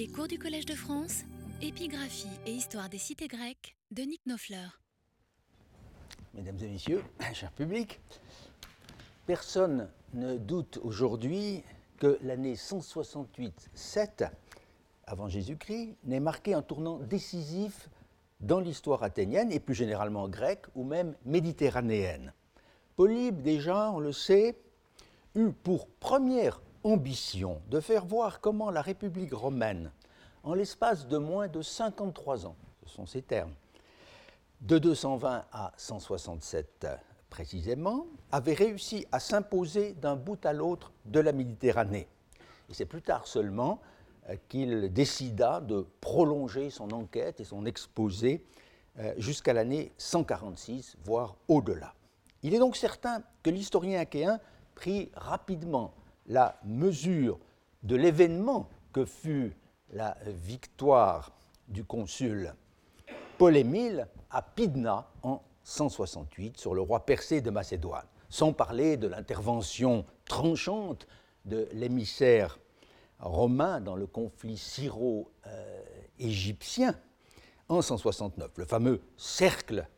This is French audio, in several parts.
Les cours du Collège de France, épigraphie et histoire des cités grecques de Nick Nofleur. Mesdames et messieurs, cher public, personne ne doute aujourd'hui que l'année 168-7 avant Jésus-Christ n'ait marqué un tournant décisif dans l'histoire athénienne et plus généralement grecque ou même méditerranéenne. Polybe, déjà, on le sait, eut pour première ambition de faire voir comment la République romaine, en l'espace de moins de 53 ans, ce sont ces termes, de 220 à 167 précisément, avait réussi à s'imposer d'un bout à l'autre de la Méditerranée. Et c'est plus tard seulement euh, qu'il décida de prolonger son enquête et son exposé euh, jusqu'à l'année 146, voire au-delà. Il est donc certain que l'historien achéen prit rapidement la mesure de l'événement que fut la victoire du consul Polémile à Pydna en 168 sur le roi persé de Macédoine, sans parler de l'intervention tranchante de l'émissaire romain dans le conflit syro-égyptien en 169, le fameux cercle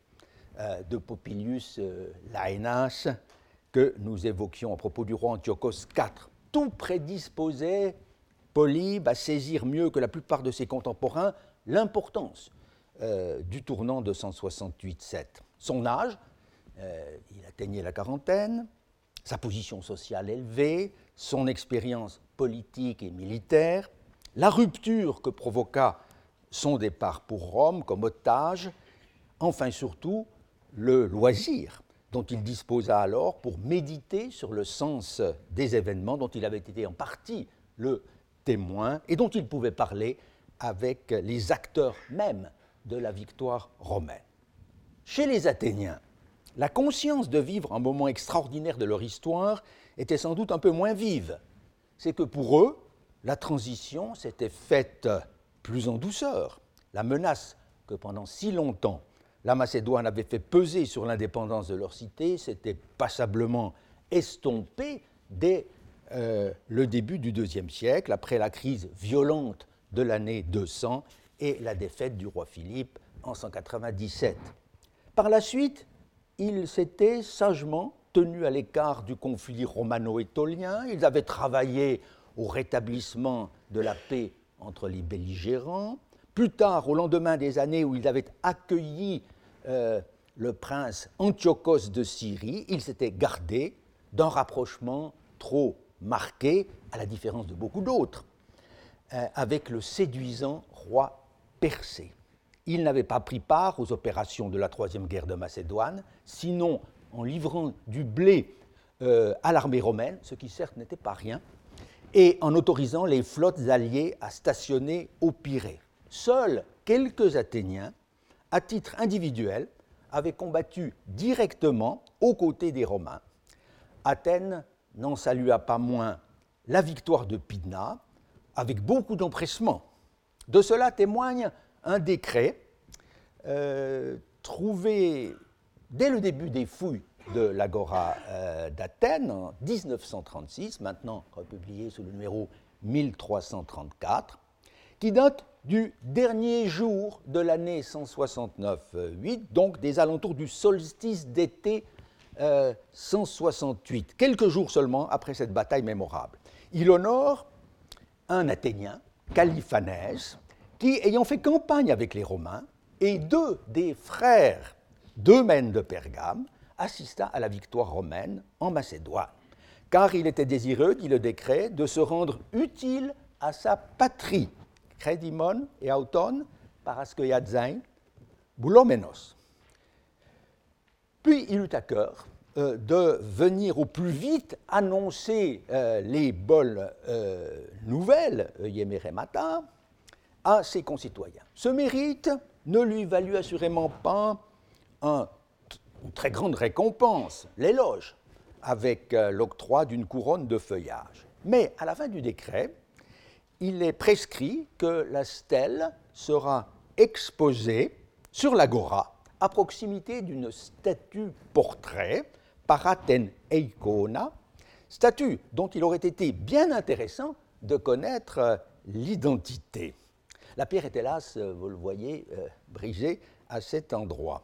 euh, de Popilius euh, Laénas que nous évoquions à propos du roi Antiochos IV. Tout prédisposait Polybe à saisir mieux que la plupart de ses contemporains l'importance euh, du tournant de 168-7. Son âge, euh, il atteignait la quarantaine, sa position sociale élevée, son expérience politique et militaire, la rupture que provoqua son départ pour Rome comme otage, enfin surtout le loisir dont il disposa alors pour méditer sur le sens des événements dont il avait été en partie le témoin et dont il pouvait parler avec les acteurs mêmes de la victoire romaine. Chez les Athéniens, la conscience de vivre un moment extraordinaire de leur histoire était sans doute un peu moins vive. C'est que pour eux, la transition s'était faite plus en douceur. La menace que pendant si longtemps la Macédoine avait fait peser sur l'indépendance de leur cité s'était passablement estompée dès euh, le début du IIe siècle, après la crise violente de l'année 200 et la défaite du roi Philippe en 197. Par la suite, ils s'étaient sagement tenus à l'écart du conflit romano-étolien, ils avaient travaillé au rétablissement de la paix entre les belligérants. Plus tard, au lendemain des années où ils avaient accueilli euh, le prince Antiochos de Syrie, il s'était gardé d'un rapprochement trop marqué, à la différence de beaucoup d'autres, euh, avec le séduisant roi persé. Il n'avait pas pris part aux opérations de la troisième guerre de Macédoine, sinon en livrant du blé euh, à l'armée romaine, ce qui certes n'était pas rien, et en autorisant les flottes alliées à stationner au Pirée. Seuls quelques Athéniens à titre individuel, avait combattu directement aux côtés des Romains. Athènes n'en salua pas moins la victoire de Pydna avec beaucoup d'empressement. De cela témoigne un décret euh, trouvé dès le début des fouilles de l'Agora euh, d'Athènes en 1936, maintenant republié sous le numéro 1334, qui date du dernier jour de l'année 169-8, donc des alentours du solstice d'été 168, euh, quelques jours seulement après cette bataille mémorable. Il honore un Athénien, Caliphanès, qui, ayant fait campagne avec les Romains, et deux des frères d'Eumène de Pergame, assista à la victoire romaine en Macédoine, car il était désireux, dit le décret, de se rendre utile à sa patrie Crédimon et auton paraskoiadzain boulomenos. Puis il eut à cœur euh, de venir au plus vite annoncer euh, les bonnes euh, nouvelles, Yemeremata, à ses concitoyens. Ce mérite ne lui valut assurément pas un, une très grande récompense, l'éloge, avec l'octroi d'une couronne de feuillage. Mais à la fin du décret, il est prescrit que la stèle sera exposée sur l'agora à proximité d'une statue portrait par Athènes Eikona, statue dont il aurait été bien intéressant de connaître l'identité. La pierre est hélas, vous le voyez, brisée à cet endroit.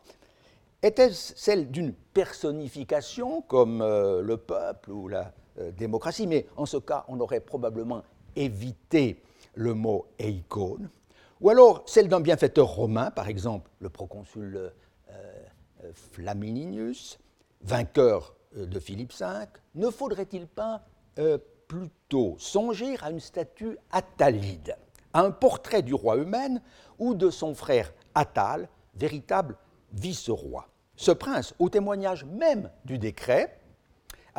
Était-ce celle d'une personnification comme le peuple ou la démocratie? Mais en ce cas, on aurait probablement évité le mot eikon, ou alors celle d'un bienfaiteur romain, par exemple le proconsul euh, euh, Flaminius, vainqueur euh, de Philippe V, ne faudrait-il pas plutôt songer à une statue Attalide, à un portrait du roi humain ou de son frère Attal, véritable vice-roi? Ce prince, au témoignage même du décret,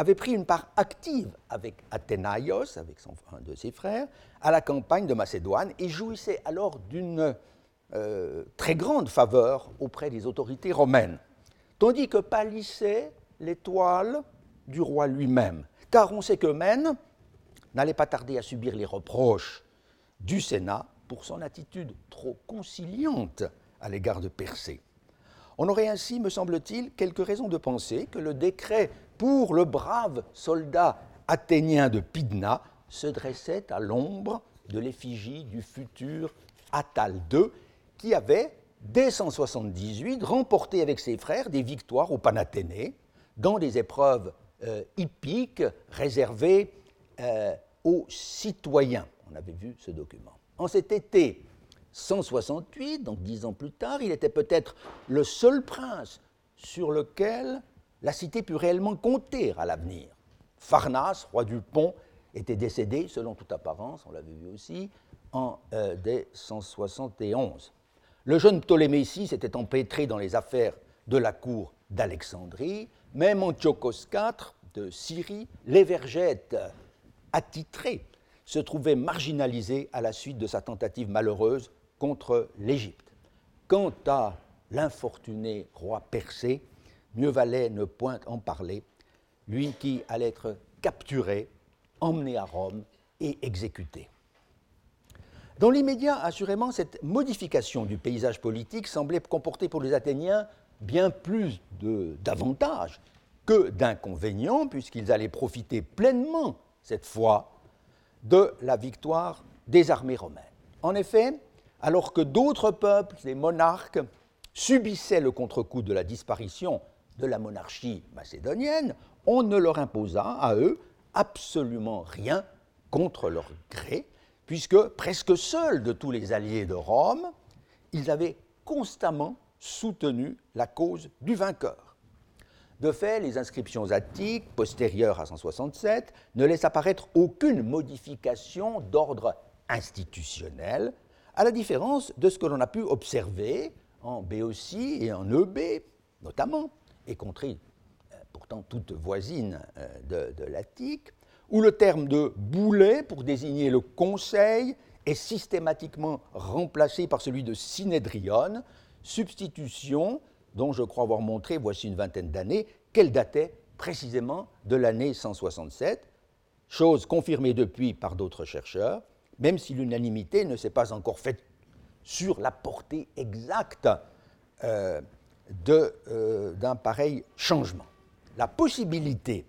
avait pris une part active avec Athénaïos, avec un de ses frères, à la campagne de Macédoine et jouissait alors d'une euh, très grande faveur auprès des autorités romaines, tandis que pâlissait l'étoile du roi lui-même, car on sait que Mène n'allait pas tarder à subir les reproches du Sénat pour son attitude trop conciliante à l'égard de Persée. On aurait ainsi, me semble-t-il, quelques raisons de penser que le décret pour le brave soldat athénien de Pydna se dressait à l'ombre de l'effigie du futur Attal II, qui avait, dès 178, remporté avec ses frères des victoires au Panathénée dans des épreuves euh, hippiques réservées euh, aux citoyens. On avait vu ce document. En cet été 168, donc dix ans plus tard, il était peut-être le seul prince sur lequel la cité put réellement compter à l'avenir. Pharnas, roi du pont, était décédé, selon toute apparence, on l'avait vu aussi, en euh, dès 171. Le jeune Ptolémée VI s'était empêtré dans les affaires de la cour d'Alexandrie. Même Antiochos IV de Syrie, l'Évergète attitré, se trouvait marginalisé à la suite de sa tentative malheureuse contre l'Égypte. Quant à l'infortuné roi Persée, mieux valait ne point en parler, lui qui allait être capturé, emmené à Rome et exécuté. Dans l'immédiat, assurément, cette modification du paysage politique semblait comporter pour les Athéniens bien plus d'avantages que d'inconvénients, puisqu'ils allaient profiter pleinement, cette fois, de la victoire des armées romaines. En effet, alors que d'autres peuples, les monarques, subissaient le contre-coup de la disparition de la monarchie macédonienne, on ne leur imposa à eux absolument rien contre leur gré, puisque presque seuls de tous les alliés de Rome, ils avaient constamment soutenu la cause du vainqueur. De fait, les inscriptions attiques, postérieures à 167, ne laissent apparaître aucune modification d'ordre institutionnel à la différence de ce que l'on a pu observer en Béotie et en EB, notamment, et contrées euh, pourtant toutes voisines euh, de, l'Attique, où le terme de boulet pour désigner le conseil est systématiquement remplacé par celui de synédrion, substitution dont je crois avoir montré, voici une vingtaine d'années, qu'elle datait précisément de l'année 167, chose confirmée depuis par d'autres chercheurs, même si l'unanimité ne s'est pas encore faite sur la portée exacte euh, euh, d'un pareil changement. La possibilité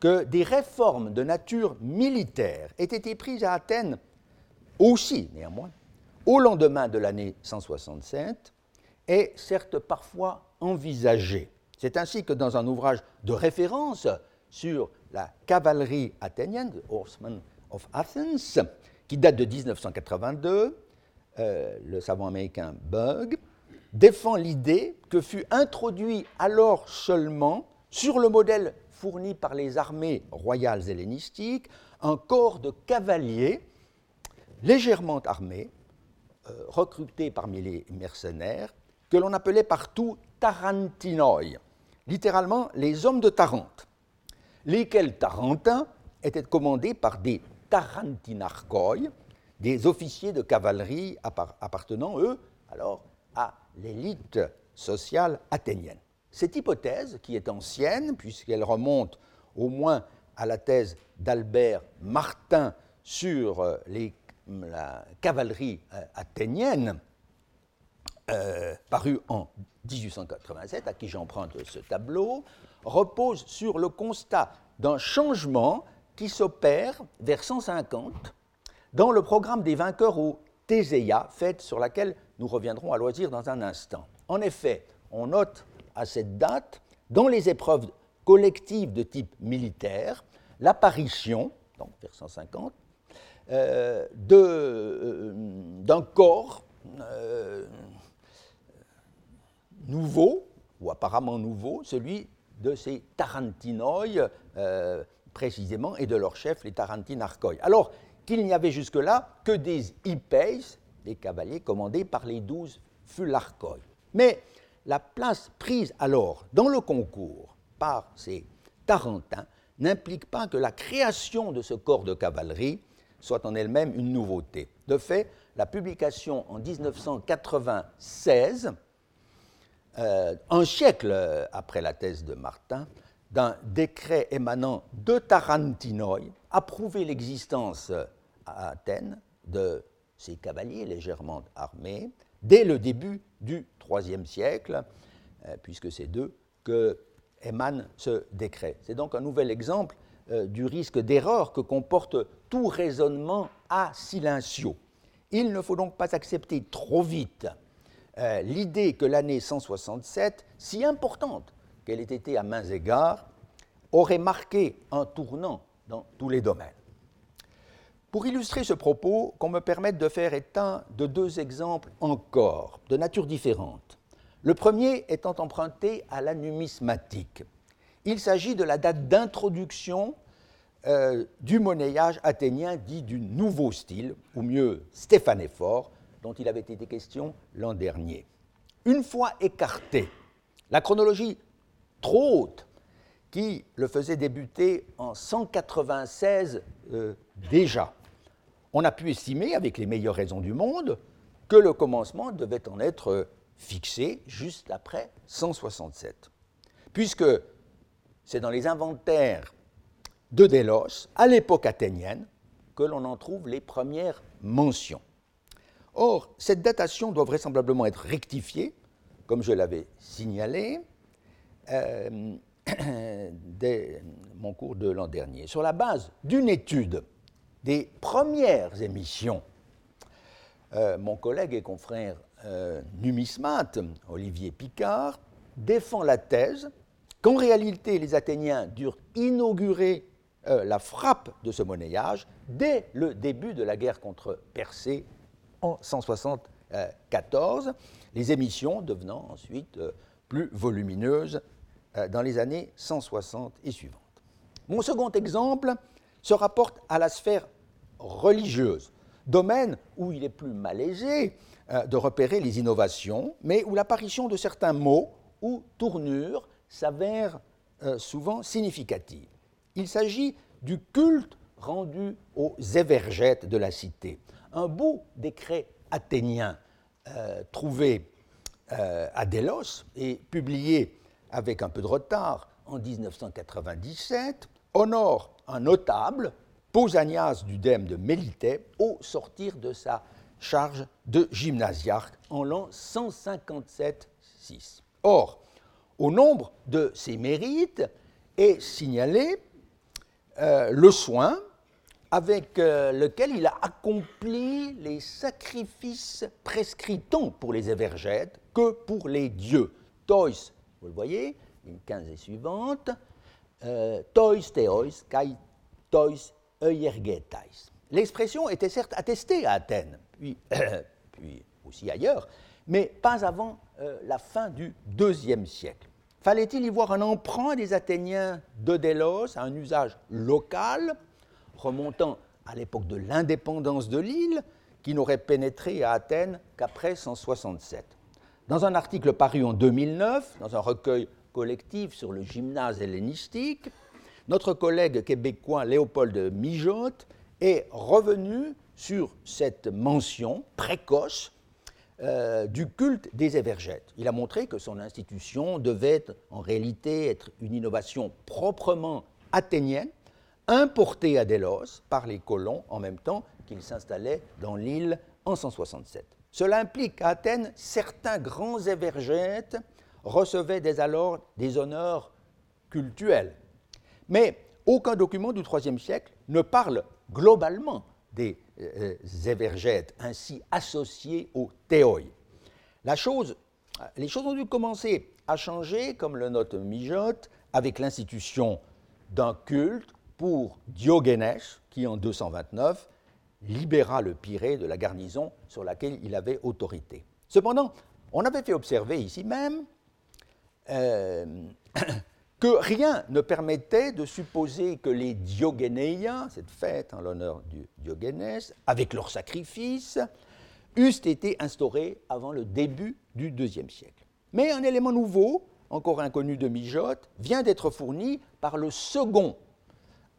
que des réformes de nature militaire aient été prises à Athènes aussi, néanmoins, au lendemain de l'année 167, est certes parfois envisagée. C'est ainsi que dans un ouvrage de référence sur la cavalerie athénienne, The Horsemen of Athens, qui date de 1982, euh, le savant américain Bug, défend l'idée que fut introduit alors seulement, sur le modèle fourni par les armées royales hellénistiques, un corps de cavaliers légèrement armés, euh, recrutés parmi les mercenaires, que l'on appelait partout Tarantinoi, littéralement les hommes de Tarente, lesquels Tarentins étaient commandés par des tarantinarchoi, des officiers de cavalerie appartenant, eux, alors l'élite sociale athénienne. Cette hypothèse, qui est ancienne, puisqu'elle remonte au moins à la thèse d'Albert Martin sur euh, la cavalerie euh, athénienne, euh, parue en 1887, à qui j'emprunte ce tableau, repose sur le constat d'un changement qui s'opère vers 150 dans le programme des vainqueurs au Théséia, fête sur laquelle nous reviendrons à loisir dans un instant. En effet, on note à cette date, dans les épreuves collectives de type militaire, l'apparition, donc vers 150, euh, euh, d'un corps euh, nouveau, ou apparemment nouveau, celui de ces Tarantinoi, précisément, et de leur chef, les Tarantinarchoi. Alors qu'il n'y avait jusque-là que des Hippeis, des cavaliers commandés par les douze Fularchoi. Mais la place prise alors dans le concours par ces Tarentins n'implique pas que la création de ce corps de cavalerie soit en elle-même une nouveauté. De fait, la publication en 1996, euh, un siècle après la thèse de Martin, d'un décret émanant de Tarantinoi, approuvait l'existence à Athènes de ces cavaliers légèrement armés dès le début du IIIe siècle, euh, puisque c'est d'eux que émane ce décret. C'est donc un nouvel exemple euh, du risque d'erreur que comporte tout raisonnement à silencio. Il ne faut donc pas accepter trop vite euh, l'idée que l'année 167, si importante qu'elle ait été à mains égards, aurait marqué un tournant dans tous les domaines. Pour illustrer ce propos, qu'on me permette de faire état de deux exemples encore, de nature différente. Le premier étant emprunté à la numismatique. Il s'agit de la date d'introduction euh, du monnayage athénien dit du nouveau style, ou mieux stéphanéphore, dont il avait été question l'an dernier. Une fois écarté, la chronologie trop haute qui le faisait débuter en 196 euh, déjà, on a pu estimer, avec les meilleures raisons du monde, que le commencement devait en être fixé juste après 167. Puisque c'est dans les inventaires de Délos, à l'époque athénienne, que l'on en trouve les premières mentions. Or, cette datation doit vraisemblablement être rectifiée, comme je l'avais signalé euh, dès mon cours de l'an dernier, sur la base d'une étude des premières émissions. Euh, mon collègue et confrère euh, numismate, Olivier Picard, défend la thèse qu'en réalité les Athéniens durent inaugurer euh, la frappe de ce monnayage dès le début de la guerre contre Persée en 174, les émissions devenant ensuite plus volumineuses dans les années 160 et suivantes. Mon second exemple se rapporte à la sphère religieuse, domaine où il est plus malaisé euh, de repérer les innovations, mais où l'apparition de certains mots ou tournures s'avère euh, souvent significative. Il s'agit du culte rendu aux évergètes de la cité. Un beau décret athénien euh, trouvé à Délos et publié avec un peu de retard en 1997 honore un notable, Pausanias du dème de Mélité, au sortir de sa charge de gymnasiarque en l'an 157-6. Or, au nombre de ses mérites est signalé euh, le soin avec euh, lequel il a accompli les sacrifices prescrits tant pour les évergètes que pour les dieux. Vous le voyez, une 15 et suivante, euh, tois theois, kai tois. L'expression était certes attestée à Athènes, puis, puis aussi ailleurs, mais pas avant euh, la fin du IIe siècle. Fallait-il y voir un emprunt des Athéniens de Délos à un usage local, remontant à l'époque de l'indépendance de l'île, qui n'aurait pénétré à Athènes qu'après 167 Dans un article paru en 2009, dans un recueil collectif sur le gymnase hellénistique, notre collègue québécois Léopold Mijotte est revenu sur cette mention précoce euh, du culte des évergètes. Il a montré que son institution devait en réalité être une innovation proprement athénienne, importée à Délos par les colons en même temps qu'ils s'installaient dans l'île en 167. Cela implique qu'à Athènes, certains grands évergètes recevaient dès alors des honneurs cultuels. Mais aucun document du IIIe siècle ne parle globalement des Zévergètes, ainsi associés au théoi. La chose, les choses ont dû commencer à changer, comme le note Mijotte, avec l'institution d'un culte pour Diogène, qui en 229 libéra le Pirée de la garnison sur laquelle il avait autorité. Cependant, on avait fait observer ici même euh, que rien ne permettait de supposer que les Diogénéiens, cette fête en l'honneur du Diogénès, avec leurs sacrifices, eussent été instaurés avant le début du IIe siècle. Mais un élément nouveau, encore inconnu de Mijotte, vient d'être fourni par le second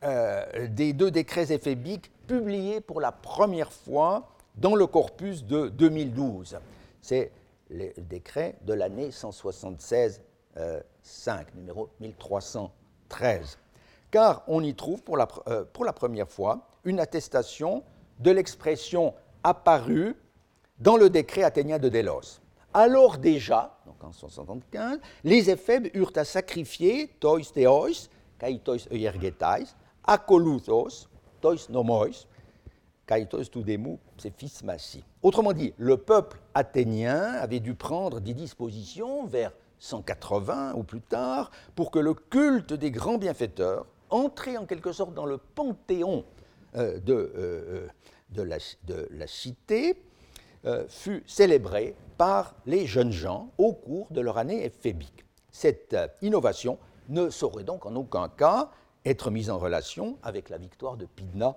euh, des deux décrets éphébiques publiés pour la première fois dans le corpus de 2012. C'est le décret de l'année 176 5, numéro 1313. Car on y trouve pour la, euh, pour la première fois une attestation de l'expression apparue dans le décret athénien de Délos. Alors déjà, en 175, les éphèbes eurent à sacrifier tois theos, kaitois euergetais, akoluthos, tois nomois, kaitois tudemu, c'est fils massi. Autrement dit, le peuple athénien avait dû prendre des dispositions vers 180 ou plus tard, pour que le culte des grands bienfaiteurs, entré en quelque sorte dans le panthéon euh, de, euh, la, de, la, cité, euh, fut célébré par les jeunes gens au cours de leur année éphébique. Cette innovation ne saurait donc en aucun cas être mise en relation avec la victoire de Pydna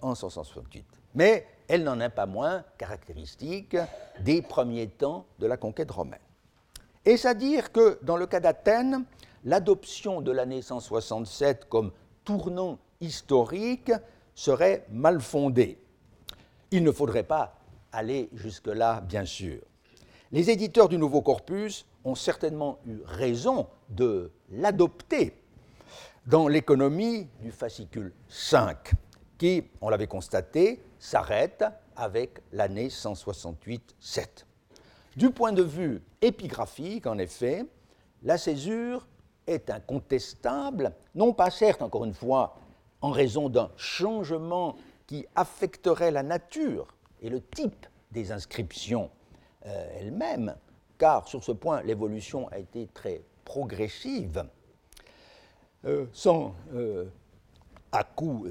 en 168. Mais elle n'en est pas moins caractéristique des premiers temps de la conquête romaine. Est-ce à dire que, dans le cas d'Athènes, l'adoption de l'année 167 comme tournant historique serait mal fondée? Il ne faudrait pas aller jusque-là, bien sûr. Les éditeurs du nouveau corpus ont certainement eu raison de l'adopter dans l'économie du fascicule 5, qui, on l'avait constaté, s'arrête avec l'année 168-7. Du point de vue épigraphique, en effet, la césure est incontestable, non pas certes, encore une fois, en raison d'un changement qui affecterait la nature et le type des inscriptions euh, elles-mêmes, car sur ce point, l'évolution a été très progressive, euh, sans euh, à-coup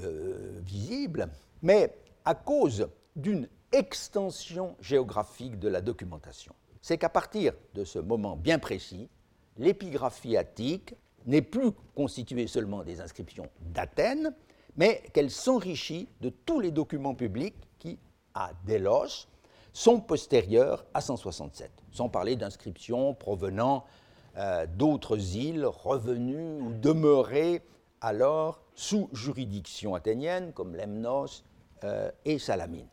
visible, mais à cause d'une extension géographique de la documentation. C'est qu'à partir de ce moment bien précis, l'épigraphie attique n'est plus constituée seulement des inscriptions d'Athènes, mais qu'elle s'enrichit de tous les documents publics qui, à Délos, sont postérieurs à 167, sans parler d'inscriptions provenant euh, d'autres îles revenues ou demeurées alors sous juridiction athénienne, comme Lemnos euh, et Salamine.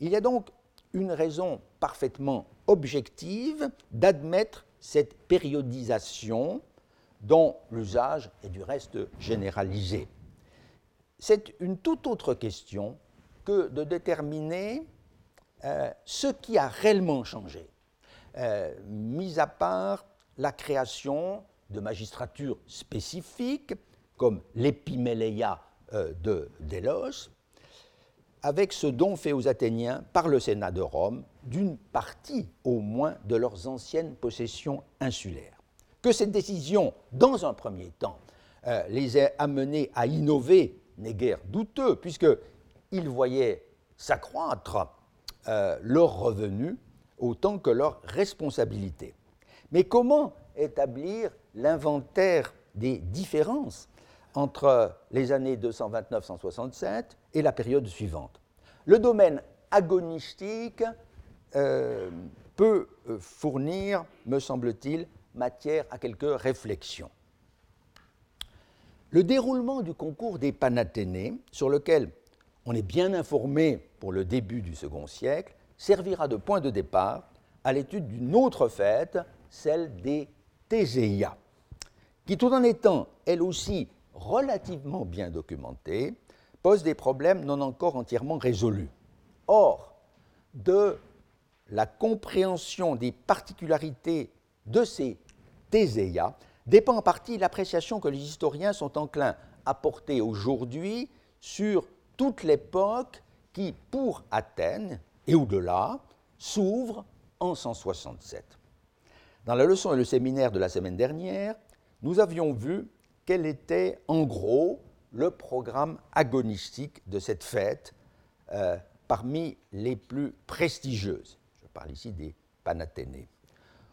Il y a donc une raison parfaitement objective d'admettre cette périodisation dont l'usage est du reste généralisé. C'est une toute autre question que de déterminer euh, ce qui a réellement changé, mis à part la création de magistratures spécifiques comme l'épiméléia euh, de Délos, avec ce don fait aux Athéniens par le Sénat de Rome d'une partie au moins de leurs anciennes possessions insulaires. Que cette décision, dans un premier temps, euh, les ait amenés à innover n'est guère douteux, puisqu'ils voyaient s'accroître euh, leurs revenus autant que leurs responsabilités. Mais comment établir l'inventaire des différences entre les années 229-167 et la période suivante? Le domaine agonistique euh, peut euh, fournir, me semble-t-il, matière à quelques réflexions. Le déroulement du concours des Panathénées, sur lequel on est bien informé pour le début du second siècle, servira de point de départ à l'étude d'une autre fête, celle des Théséia, qui tout en étant elle aussi relativement bien documentée, pose des problèmes non encore entièrement résolus. Or, de la compréhension des particularités de ces théséias dépend en partie l'appréciation que les historiens sont enclins à porter aujourd'hui sur toute l'époque qui, pour Athènes et au-delà, s'ouvre en 167. Dans la leçon et le séminaire de la semaine dernière, nous avions vu quel était en gros le programme agonistique de cette fête euh, parmi les plus prestigieuses. Je parle ici des Panathénées.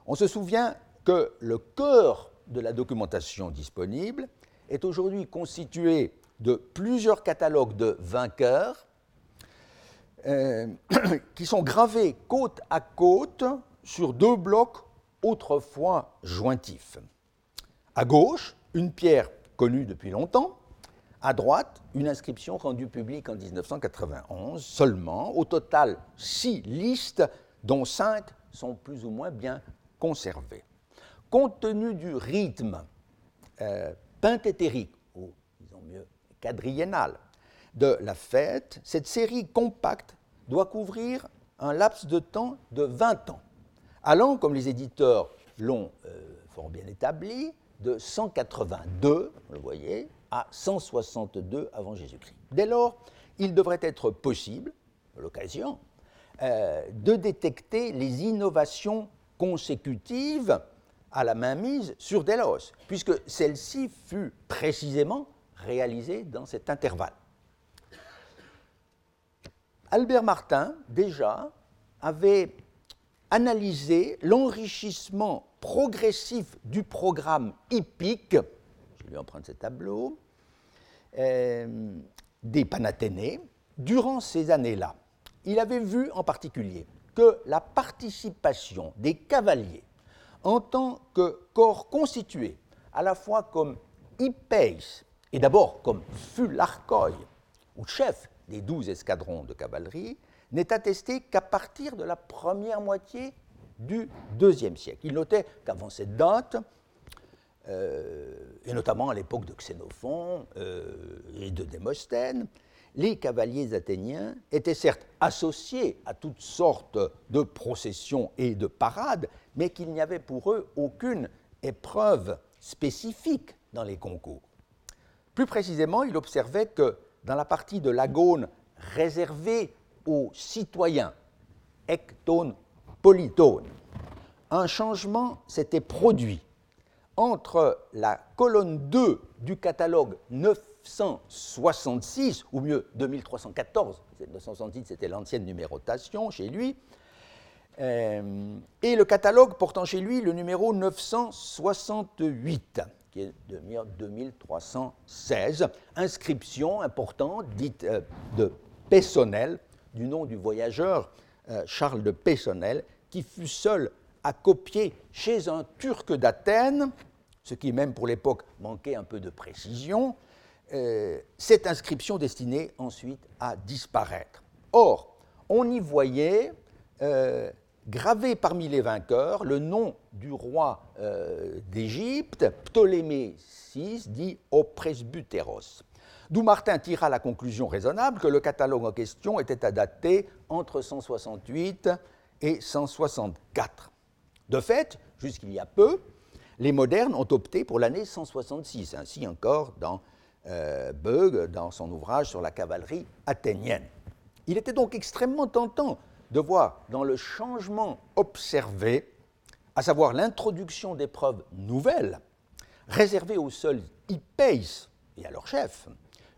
On se souvient que le cœur de la documentation disponible est aujourd'hui constitué de plusieurs catalogues de vainqueurs euh, qui sont gravés côte à côte sur deux blocs autrefois jointifs. À gauche, une pierre connue depuis longtemps, à droite, une inscription rendue publique en 1991 seulement, au total six listes, dont cinq sont plus ou moins bien conservées. Compte tenu du rythme euh, ou disons mieux quadriennal, de la fête, cette série compacte doit couvrir un laps de temps de 20 ans, allant, comme les éditeurs l'ont euh, fort bien établi, de 182, vous le voyez, à 162 avant Jésus-Christ. Dès lors, il devrait être possible, l'occasion, euh, de détecter les innovations consécutives à la mainmise sur Delos, puisque celle-ci fut précisément réalisée dans cet intervalle. Albert Martin, déjà, avait analysé l'enrichissement progressif du programme hippique, je lui emprunte ce tableau, euh, des Panathénées durant ces années-là. Il avait vu en particulier que la participation des cavaliers en tant que corps constitué à la fois comme hippeis et d'abord comme fularchoi, ou chef des douze escadrons de cavalerie, n'est attesté qu'à partir de la première moitié du deuxième siècle. Il notait qu'avant cette date, euh, et notamment à l'époque de Xénophon euh, et de Démosthène, les cavaliers athéniens étaient certes associés à toutes sortes de processions et de parades, mais qu'il n'y avait pour eux aucune épreuve spécifique dans les concours. Plus précisément, il observait que dans la partie de l'agone réservée aux citoyens, ectone, polytone, un changement s'était produit entre la colonne 2 du catalogue 966, ou mieux 2314, 966 c'était l'ancienne numérotation chez lui, euh, et le catalogue portant chez lui le numéro 968, qui est de 2316, inscription importante dite euh, de Pessonnel, du nom du voyageur euh, Charles de Pessonnel, qui fut seul à copier chez un Turc d'Athènes, ce qui même pour l'époque manquait un peu de précision, euh, cette inscription destinée ensuite à disparaître. Or, on y voyait gravé parmi les vainqueurs le nom du roi euh, d'Égypte, Ptolémée VI, dit au presbytéros. D'où Martin tira la conclusion raisonnable que le catalogue en question était à entre 168 et 164. De fait, jusqu'il y a peu, les modernes ont opté pour l'année 166, ainsi encore dans euh, Beug, dans son ouvrage sur la cavalerie athénienne. Il était donc extrêmement tentant de voir dans le changement observé, à savoir l'introduction d'épreuves nouvelles, réservées aux seuls hippeis et à leur chef,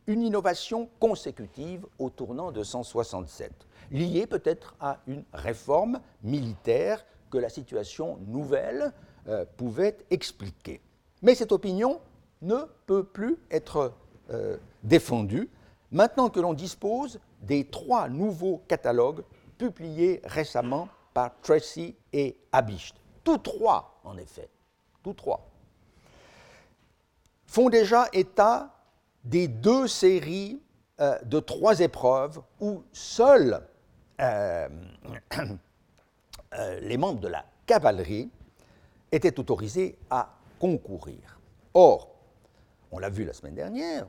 une innovation consécutive au tournant de 167, liée peut-être à une réforme militaire que la situation nouvelle euh, pouvait expliquer. Mais cette opinion ne peut plus être euh, défendue maintenant que l'on dispose des trois nouveaux catalogues publiés récemment par Tracy et Abicht. Tous trois, en effet, tous trois, font déjà état des deux séries euh, de trois épreuves où seuls euh, euh, les membres de la cavalerie étaient autorisés à concourir. Or, on l'a vu la semaine dernière,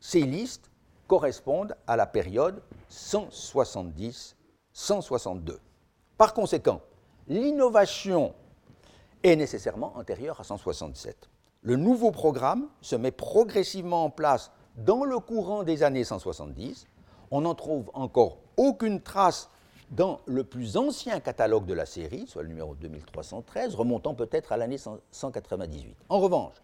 ces listes correspondent à la période 170 162. Par conséquent, l'innovation est nécessairement antérieure à 167. Le nouveau programme se met progressivement en place dans le courant des années 170, on n'en trouve encore aucune trace dans le plus ancien catalogue de la série, soit le numéro 2313, remontant peut-être à l'année 198. En revanche,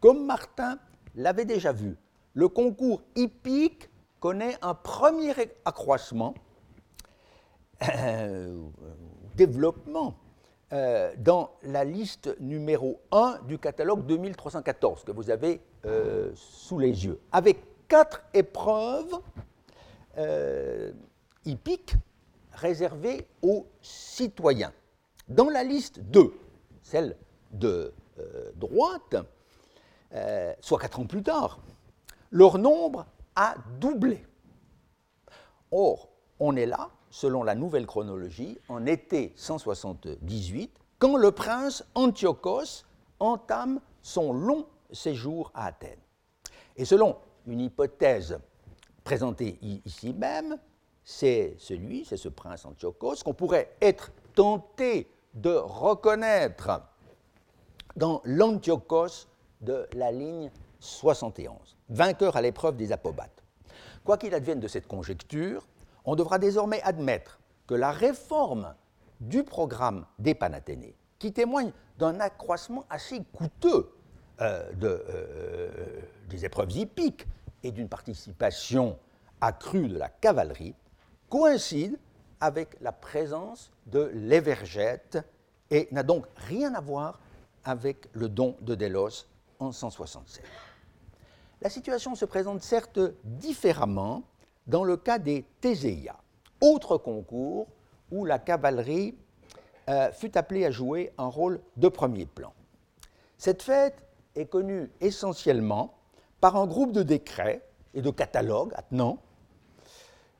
comme Martin l'avait déjà vu, le concours hippique connaît un premier accroissement, euh, développement, euh, dans la liste numéro 1 du catalogue 2314 que vous avez euh, sous les yeux, avec quatre épreuves hippiques réservées aux citoyens. Dans la liste 2, celle de droite, soit quatre ans plus tard, leur nombre a doublé. Or, on est là, selon la nouvelle chronologie, en été 178, quand le prince Antiochos entame son long séjour à Athènes. Et selon une hypothèse présentée ici même, c'est celui, c'est ce prince Antiochos, qu'on pourrait être tenté de reconnaître dans l'Antiochos de la ligne 71 vainqueur à l'épreuve des apobates. Quoi qu'il advienne de cette conjecture, on devra désormais admettre que la réforme du programme des Panathénées, qui témoigne d'un accroissement assez coûteux euh, euh, des épreuves hippiques et d'une participation accrue de la cavalerie, coïncide avec la présence de l'évergète et n'a donc rien à voir avec le don de Délos en 167. La situation se présente certes différemment dans le cas des Théséia, autre concours où la cavalerie euh, fut appelée à jouer un rôle de premier plan. Cette fête est connue essentiellement par un groupe de décrets et de catalogues attenants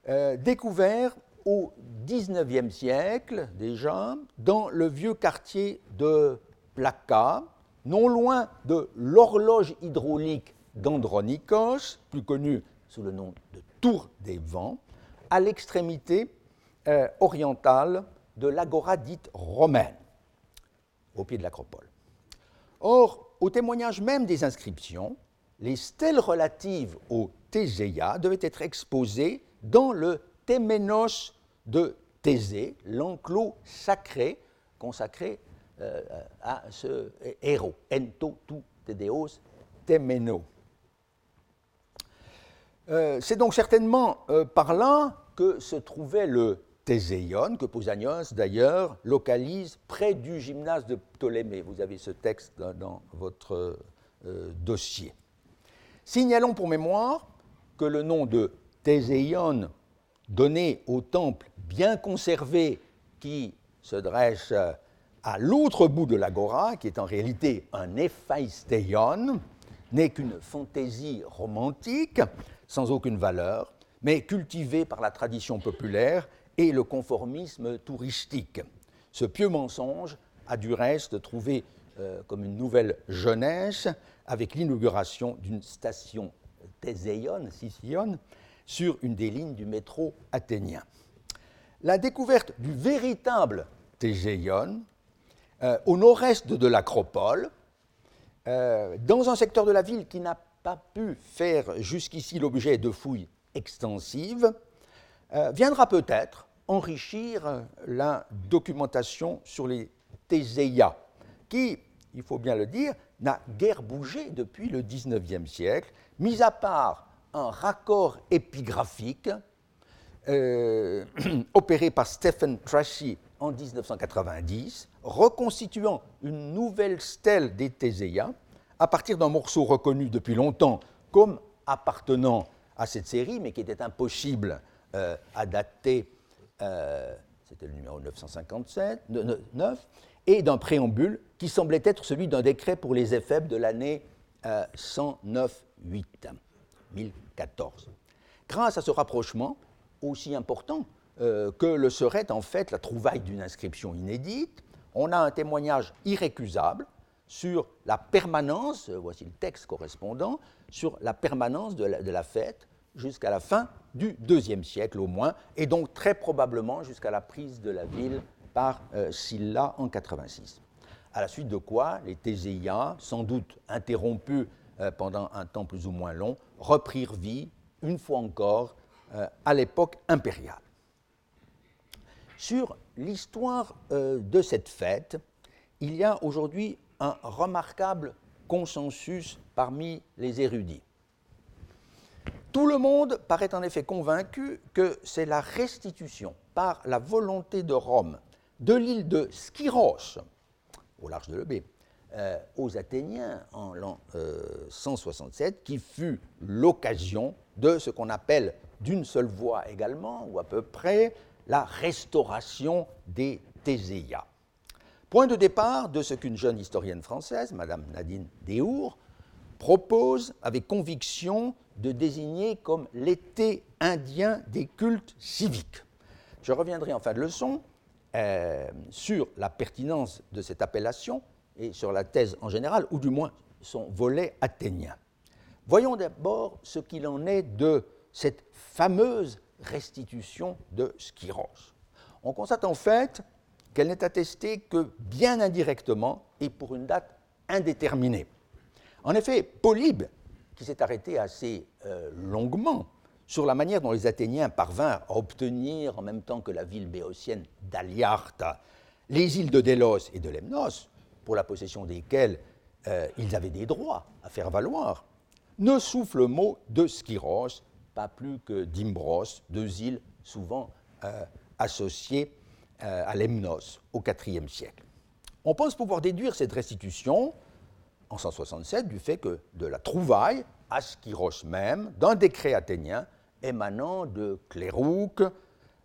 euh, découverts au XIXe siècle déjà dans le vieux quartier de Plaka, non loin de l'horloge hydraulique d'Andronikos, plus connu sous le nom de Tour des Vents, à l'extrémité euh, orientale de l'agora dite romaine, au pied de l'acropole. Or, au témoignage même des inscriptions, les stèles relatives au Thésée devaient être exposées dans le Téménos de Thésée, l'enclos sacré consacré euh, à ce héros, Ento tu Tedeos Téménos. Euh, c'est donc certainement euh, par là que se trouvait le Théséion, que Pausanias d'ailleurs localise près du gymnase de Ptolémée. Vous avez ce texte dans, votre euh, dossier. Signalons pour mémoire que le nom de Théséion, donné au temple bien conservé qui se dresse à l'autre bout de l'agora, qui est en réalité un éphaïstéion, n'est qu'une fantaisie romantique sans aucune valeur, mais cultivée par la tradition populaire et le conformisme touristique. Ce pieux mensonge a du reste trouvé euh, comme une nouvelle jeunesse avec l'inauguration d'une station Théséion, Sicyon, sur une des lignes du métro athénien. La découverte du véritable Théséion, euh, au nord-est de l'Acropole, euh, dans un secteur de la ville qui n'a pas pu faire jusqu'ici l'objet de fouilles extensives, euh, viendra peut-être enrichir la documentation sur les Théséias, qui, il faut bien le dire, n'a guère bougé depuis le XIXe siècle, mis à part un raccord épigraphique euh, opéré par Stephen Trashy en 1990, reconstituant une nouvelle stèle des Théséias à partir d'un morceau reconnu depuis longtemps comme appartenant à cette série, mais qui était impossible euh, à dater, euh, c'était le numéro 957, 9, et d'un préambule qui semblait être celui d'un décret pour les éphèbes de l'année 109-8, euh, 1014. Grâce à ce rapprochement, aussi important que le serait en fait la trouvaille d'une inscription inédite, on a un témoignage irrécusable sur la permanence, euh, voici le texte correspondant, sur la permanence de la, fête jusqu'à la fin du deuxième siècle au moins, et donc très probablement jusqu'à la prise de la ville par euh, en 86. À la suite de quoi, les Théséiens, sans doute interrompus euh, pendant un temps plus ou moins long, reprirent vie, une fois encore, à l'époque impériale. Sur l'histoire de cette fête, il y a aujourd'hui un remarquable consensus parmi les érudits. Tout le monde paraît en effet convaincu que c'est la restitution par la volonté de Rome de l'île de Skyros, au large de l'Eubée, euh, aux Athéniens en l'an 167, euh, qui fut l'occasion de ce qu'on appelle d'une seule voix également, ou à peu près, la restauration des Théséias. Point de départ de ce qu'une jeune historienne française, Madame Nadine Déour, propose avec conviction de désigner comme l'été indien des cultes civiques. Je reviendrai en fin de leçon euh, sur la pertinence de cette appellation et sur la thèse en général, ou du moins son volet athénien. Voyons d'abord ce qu'il en est de cette fameuse restitution de Skyros. On constate en fait qu'elle n'est attestée que bien indirectement et pour une date indéterminée. En effet, Polybe, qui s'est arrêté assez euh, longuement sur la manière dont les Athéniens parvinrent à obtenir, en même temps que la ville béotienne d'Aliarta, les îles de Délos et de Lemnos, pour la possession desquelles euh, ils avaient des droits à faire valoir, ne souffle le mot de Skyros, pas plus que d'Imbros, deux îles souvent euh, associées à Lemnos au IVe siècle. On pense pouvoir déduire cette restitution en 167 du fait que de la trouvaille à Skyros même d'un décret athénien émanant de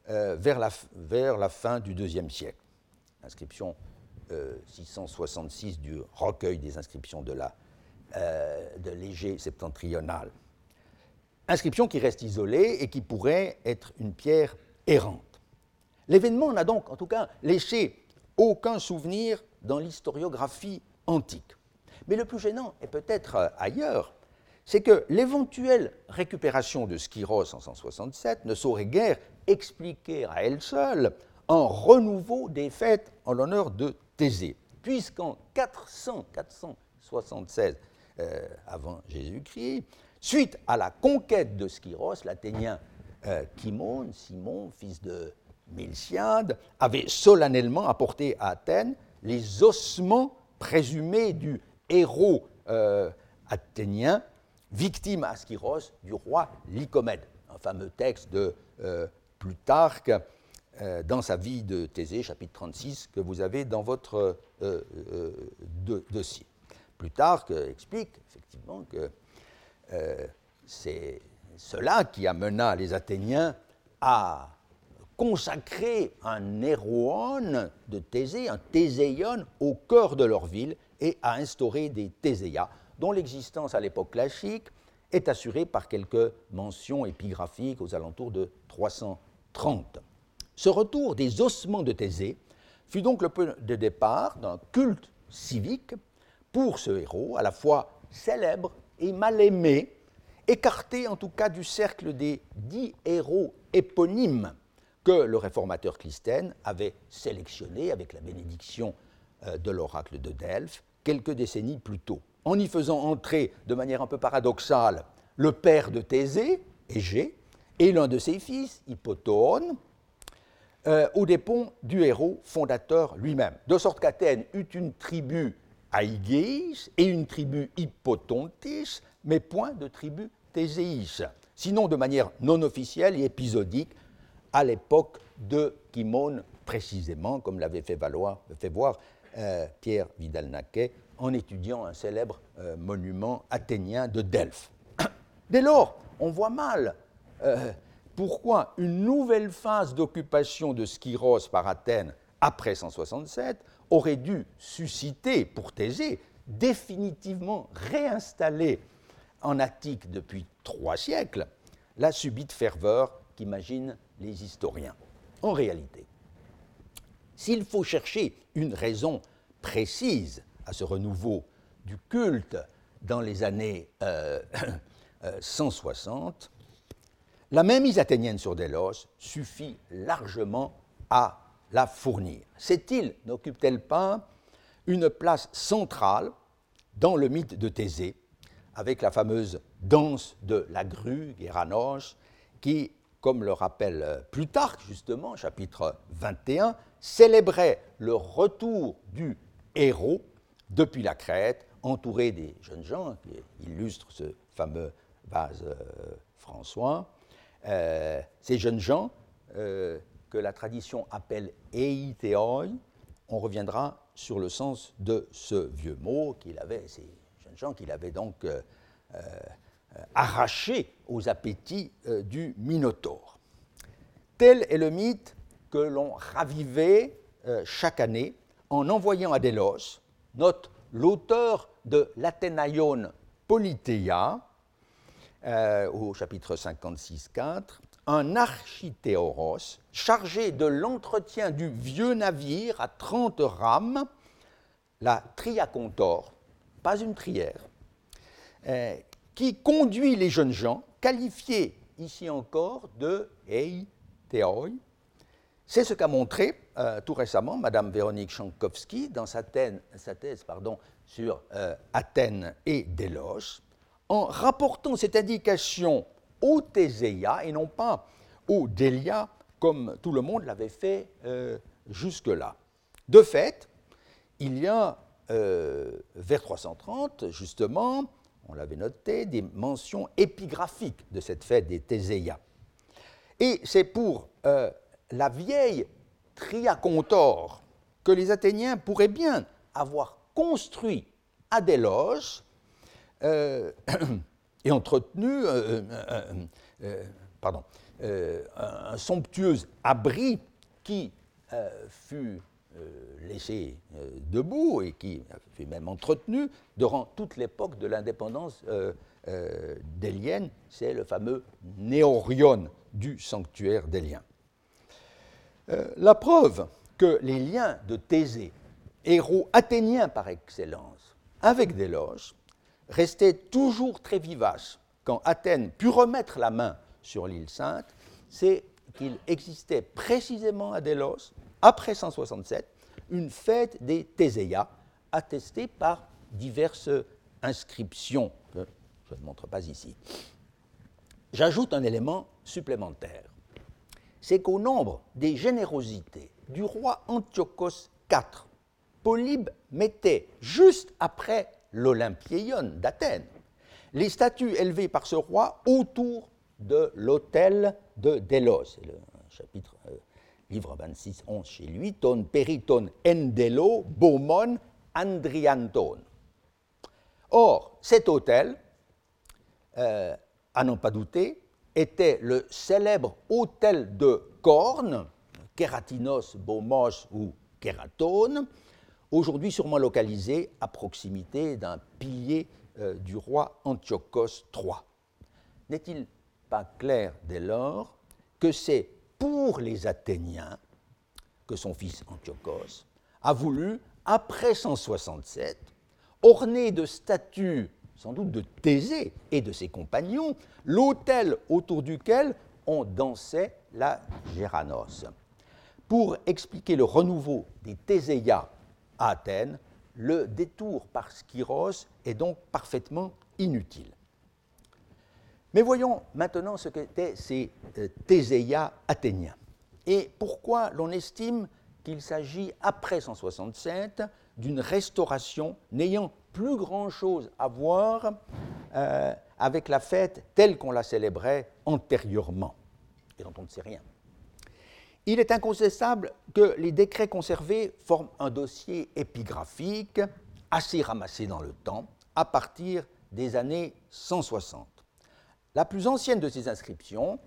vers, la, vers la fin du IIe siècle. Inscription 666 euh, du recueil des inscriptions de, la, euh, de l'Égée septentrionale. Inscription qui reste isolée et qui pourrait être une pierre errante. L'événement n'a donc, en tout cas, laissé aucun souvenir dans l'historiographie antique. Mais le plus gênant est peut-être euh, ailleurs, c'est que l'éventuelle récupération de Skyros en 167 ne saurait guère expliquer à elle seule un renouveau des fêtes en l'honneur de Thésée, puisqu'en 400, 476 euh, avant Jésus-Christ, suite à la conquête de Skyros, l'Athénien euh, Kimon, Simon, fils de Milciade, avait solennellement apporté à Athènes les ossements présumés du héros euh, athénien, victime à Skyros du roi Lycomède, un fameux texte de Plutarque euh, dans sa vie de Thésée, chapitre 36, que vous avez dans votre euh, euh, dossier. Plutarque explique effectivement que c'est cela qui amena les Athéniens à consacrer un héroon de Thésée, un Théséion, au cœur de leur ville et à instaurer des Théséias, dont l'existence à l'époque classique est assurée par quelques mentions épigraphiques aux alentours de 330. Ce retour des ossements de Thésée fut donc le point de départ d'un culte civique pour ce héros, à la fois célèbre et mal aimé, écarté en tout cas du cercle des dix héros éponymes que le réformateur Clisthène avait sélectionné avec la bénédiction euh, de l'oracle de Delphes quelques décennies plus tôt, en y faisant entrer de manière un peu paradoxale le père de Thésée, Égée, et l'un de ses fils, Hippotone, euh, au dépens du héros fondateur lui-même. De sorte qu'Athènes eut une tribu Aigéis et une tribu Hippotontis, mais point de tribu Théséis, sinon de manière non officielle et épisodique à l'époque de Kimon précisément, comme l'avait fait, fait, voir euh, Pierre Vidal-Naquet en étudiant un célèbre euh, monument athénien de Delphes. Dès lors, on voit mal pourquoi une nouvelle phase d'occupation de Skyros par Athènes après 167 aurait dû susciter pour Thésée, définitivement réinstallé en Attique depuis trois siècles, la subite ferveur qu'imaginent les historiens. En réalité, s'il faut chercher une raison précise à ce renouveau du culte dans les années 160, la même mise athénienne sur Délos suffit largement à la fournir. Cette île n'occupe-t-elle pas une place centrale dans le mythe de Thésée, avec la fameuse danse de la grue, Géranos, qui comme le rappelle Plutarque, justement, chapitre 21, célébrait le retour du héros depuis la Crète, entouré des jeunes gens qui illustrent ce fameux vase euh, François. Euh, ces jeunes gens euh, que la tradition appelle eiteoi, on reviendra sur le sens de ce vieux mot qu'il avait, ces jeunes gens qu'il avait donc arrachés aux appétits du Minotaure. Tel est le mythe que l'on ravivait chaque année en envoyant à Délos, note l'auteur de l'Athénaïon Politeia, euh, au chapitre 56.4, un archithéoros chargé de l'entretien du vieux navire à 30 rames, la triacontor, pas une trière, euh, qui conduit les jeunes gens, qualifiés ici encore de ei C'est ce qu'a montré euh, tout récemment Madame Véronique Chankowski dans sa, thèse, sur Athènes et Délos, en rapportant cette indication au Théséia et non pas au Délia, comme tout le monde l'avait fait euh, jusque-là. De fait, il y a euh, vers 330, justement, on l'avait noté, des mentions épigraphiques de cette fête des Théséia. Et c'est pour euh, la vieille Triacontor que les Athéniens pourraient bien avoir construit à Délos euh, et entretenu euh, euh, un, somptueux abri qui fut laissé debout et qui fut même entretenu durant toute l'époque de l'indépendance délienne. C'est le fameux néorion du sanctuaire délien. la preuve que les liens de Thésée, héros athénien par excellence, avec Délos, restait toujours très vivace quand Athènes put remettre la main sur l'île Sainte, c'est qu'il existait précisément à Délos, après 167, une fête des Théséia, attestée par diverses inscriptions que je ne montre pas ici. J'ajoute un élément supplémentaire. C'est qu'au nombre des générosités du roi Antiochos IV, Polybe mettait juste après l'Olympieion d'Athènes, les statues élevées par ce roi autour de l'hôtel de Délos. C'est le chapitre, euh, livre 26, 11 chez lui, ton periton endelo bomon andrianton. Or, cet hôtel, euh, à n'en pas douter, était le célèbre hôtel de Corne, Kératinos, Bomos ou Kératone, aujourd'hui sûrement localisé à proximité d'un pilier euh, du roi Antiochos III. N'est-il pas clair dès lors que c'est pour les Athéniens que son fils Antiochos a voulu, après 167, orner de statues, sans doute de Thésée et de ses compagnons, l'autel autour duquel on dansait la Géranos. Pour expliquer le renouveau des Théséias à Athènes, le détour par Skyros est donc parfaitement inutile. Mais voyons maintenant ce qu'étaient ces euh, athéniens et pourquoi l'on estime qu'il s'agit, après 167, d'une restauration n'ayant plus grand-chose à voir euh, avec la fête telle qu'on la célébrait antérieurement, et dont on ne sait rien il est incontestable que les décrets conservés forment un dossier épigraphique assez ramassé dans le temps, à partir des années 160. La plus ancienne de ces inscriptions,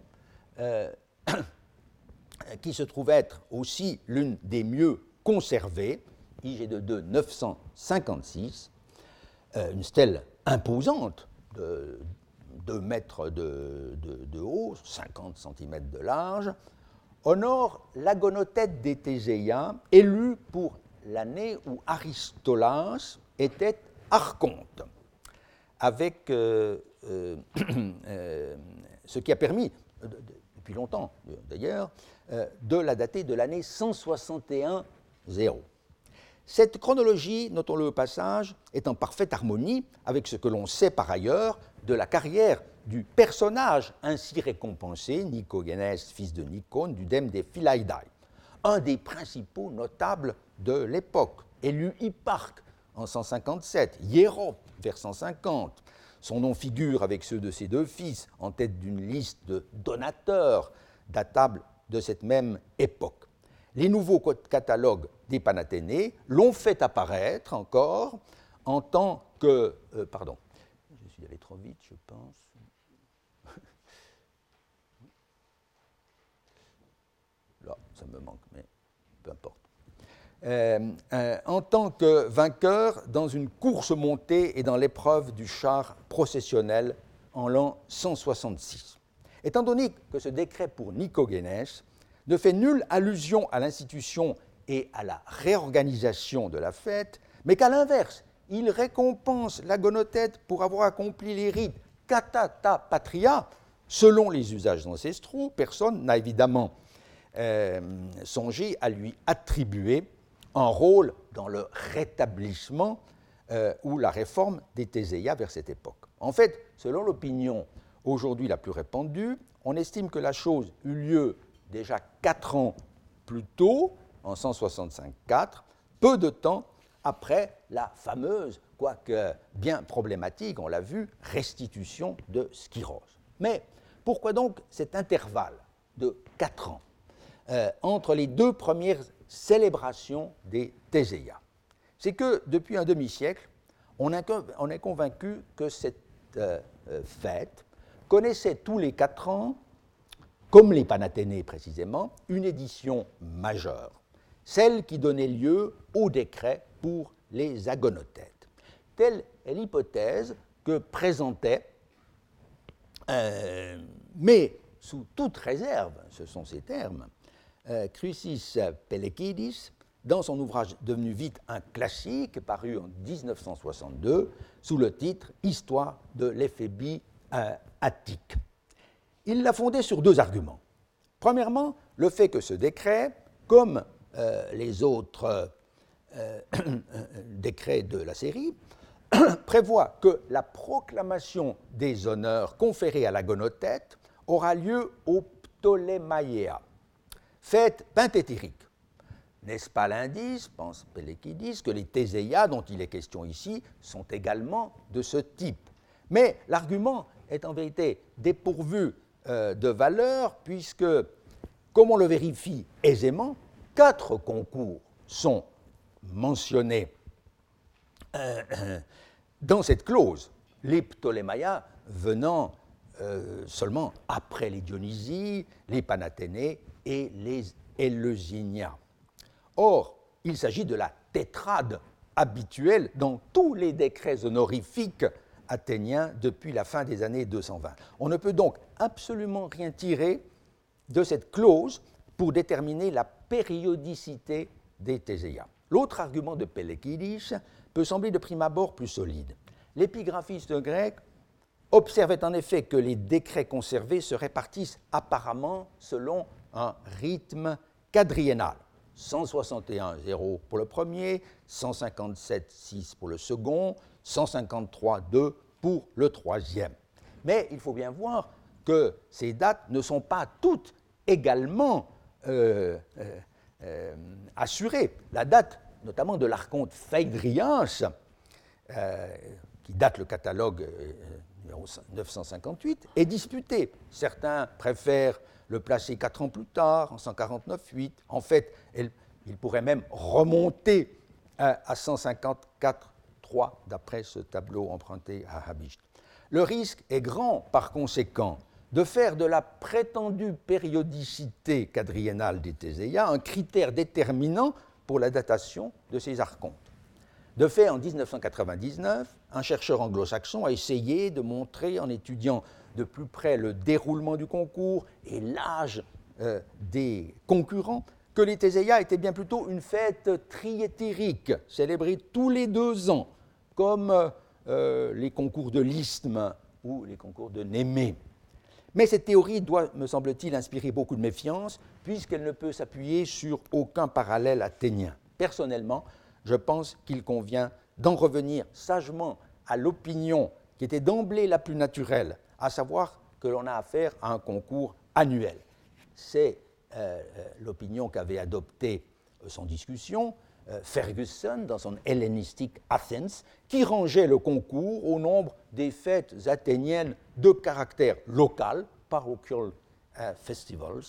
euh, qui se trouve être aussi l'une des mieux conservées, IG de 2 956, euh, une stèle imposante de 2 mètres de, haut, 50 cm de large, honore l'agonothète des Théséiens, élu pour l'année où Aristolas était archonte, euh, ce qui a permis, depuis longtemps d'ailleurs, de la dater de l'année 161-0. Cette chronologie, notons-le au passage, est en parfaite harmonie avec ce que l'on sait par ailleurs de la carrière du personnage ainsi récompensé, Nicogénès, fils de Nicône, du dème des Philaidae, un des principaux notables de l'époque, élu hipparque en 157, Hiéro vers 150. Son nom figure avec ceux de ses deux fils en tête d'une liste de donateurs datables de cette même époque. Les nouveaux catalogues des Panathénées l'ont fait apparaître encore en tant que... Euh, pardon, je suis allé trop vite, je pense. Là, ça me manque, mais peu importe. Euh, euh, en tant que vainqueur dans une course montée et dans l'épreuve du char processionnel en l'an 166. Étant donné que ce décret pour Nicogénès ne fait nulle allusion à l'institution et à la réorganisation de la fête, mais qu'à l'inverse, il récompense la gonothète pour avoir accompli les rites katata patria, selon les usages ancestraux, personne n'a évidemment euh, songé à lui attribuer un rôle dans le rétablissement euh, ou la réforme des Théséias vers cette époque. En fait, selon l'opinion aujourd'hui la plus répandue, on estime que la chose eut lieu déjà quatre ans plus tôt, en 165-4, peu de temps après la fameuse, quoique bien problématique, on l'a vu, restitution de Skyros. Mais pourquoi donc cet intervalle de quatre ans euh, entre les deux premières célébrations des Théséias C'est que depuis un demi-siècle, on, est convaincu que cette euh, euh, fête connaissait tous les quatre ans, comme les Panathénées précisément, une édition majeure, celle qui donnait lieu au décret pour les agonothètes. Telle est l'hypothèse que présentait, euh, mais sous toute réserve, ce sont ces termes, euh, Crucis Pelekidis, dans son ouvrage devenu vite un classique, paru en 1962, sous le titre Histoire de l'éphébie euh, attique. Il l'a fondé sur deux arguments. Premièrement, le fait que ce décret, comme les autres euh, décret de la série, prévoit que la proclamation des honneurs conférés à la gonothète aura lieu au Ptolémaïa, fête penthétérique. N'est-ce pas l'indice, pense Pelekidis, que les Théséias dont il est question ici sont également de ce type? Mais l'argument est en vérité dépourvu euh, de valeur puisque, comme on le vérifie aisément, quatre concours sont mentionné euh, euh, dans cette clause, les Ptolémaïas venant euh, seulement après les Dionysies, les Panathénées et les Éleusinia. Or, il s'agit de la tétrade habituelle dans tous les décrets honorifiques athéniens depuis la fin des années 220. On ne peut donc absolument rien tirer de cette clause pour déterminer la périodicité des Théséias. L'autre argument de Pelekidis peut sembler de prime abord plus solide. L'épigraphiste grec observait en effet que les décrets conservés se répartissent apparemment selon un rythme quadriennal. 161-0 pour le premier, 157-6 pour le second, 153-2 pour le troisième. Mais il faut bien voir que ces dates ne sont pas toutes également euh, euh, euh, assurées. La date notamment de l'archonte Phaedrias, euh, qui date le catalogue numéro 958, est disputé. Certains préfèrent le placer quatre ans plus tard, en 149-8. En fait, il pourrait même remonter à, 154-3, d'après ce tableau emprunté à Habicht. Le risque est grand, par conséquent, de faire de la prétendue périodicité quadriennale des Théséias un critère déterminant pour la datation de ces archontes. De fait, en 1999, un chercheur anglo-saxon a essayé de montrer, en étudiant de plus près le déroulement du concours et l'âge euh, des concurrents, que les Théséias étaient bien plutôt une fête triétérique, célébrée tous les deux ans, comme euh, les concours de l'isthme ou les concours de Némée. Mais cette théorie doit, me semble-t-il, inspirer beaucoup de méfiance, puisqu'elle ne peut s'appuyer sur aucun parallèle athénien. Personnellement, je pense qu'il convient d'en revenir sagement à l'opinion qui était d'emblée la plus naturelle, à savoir que l'on a affaire à un concours annuel. C'est euh, euh, l'opinion qu'avait adoptée euh, son discussion Ferguson dans son Hellenistic Athens, qui rangeait le concours au nombre des fêtes athéniennes de caractère local, parochial festivals,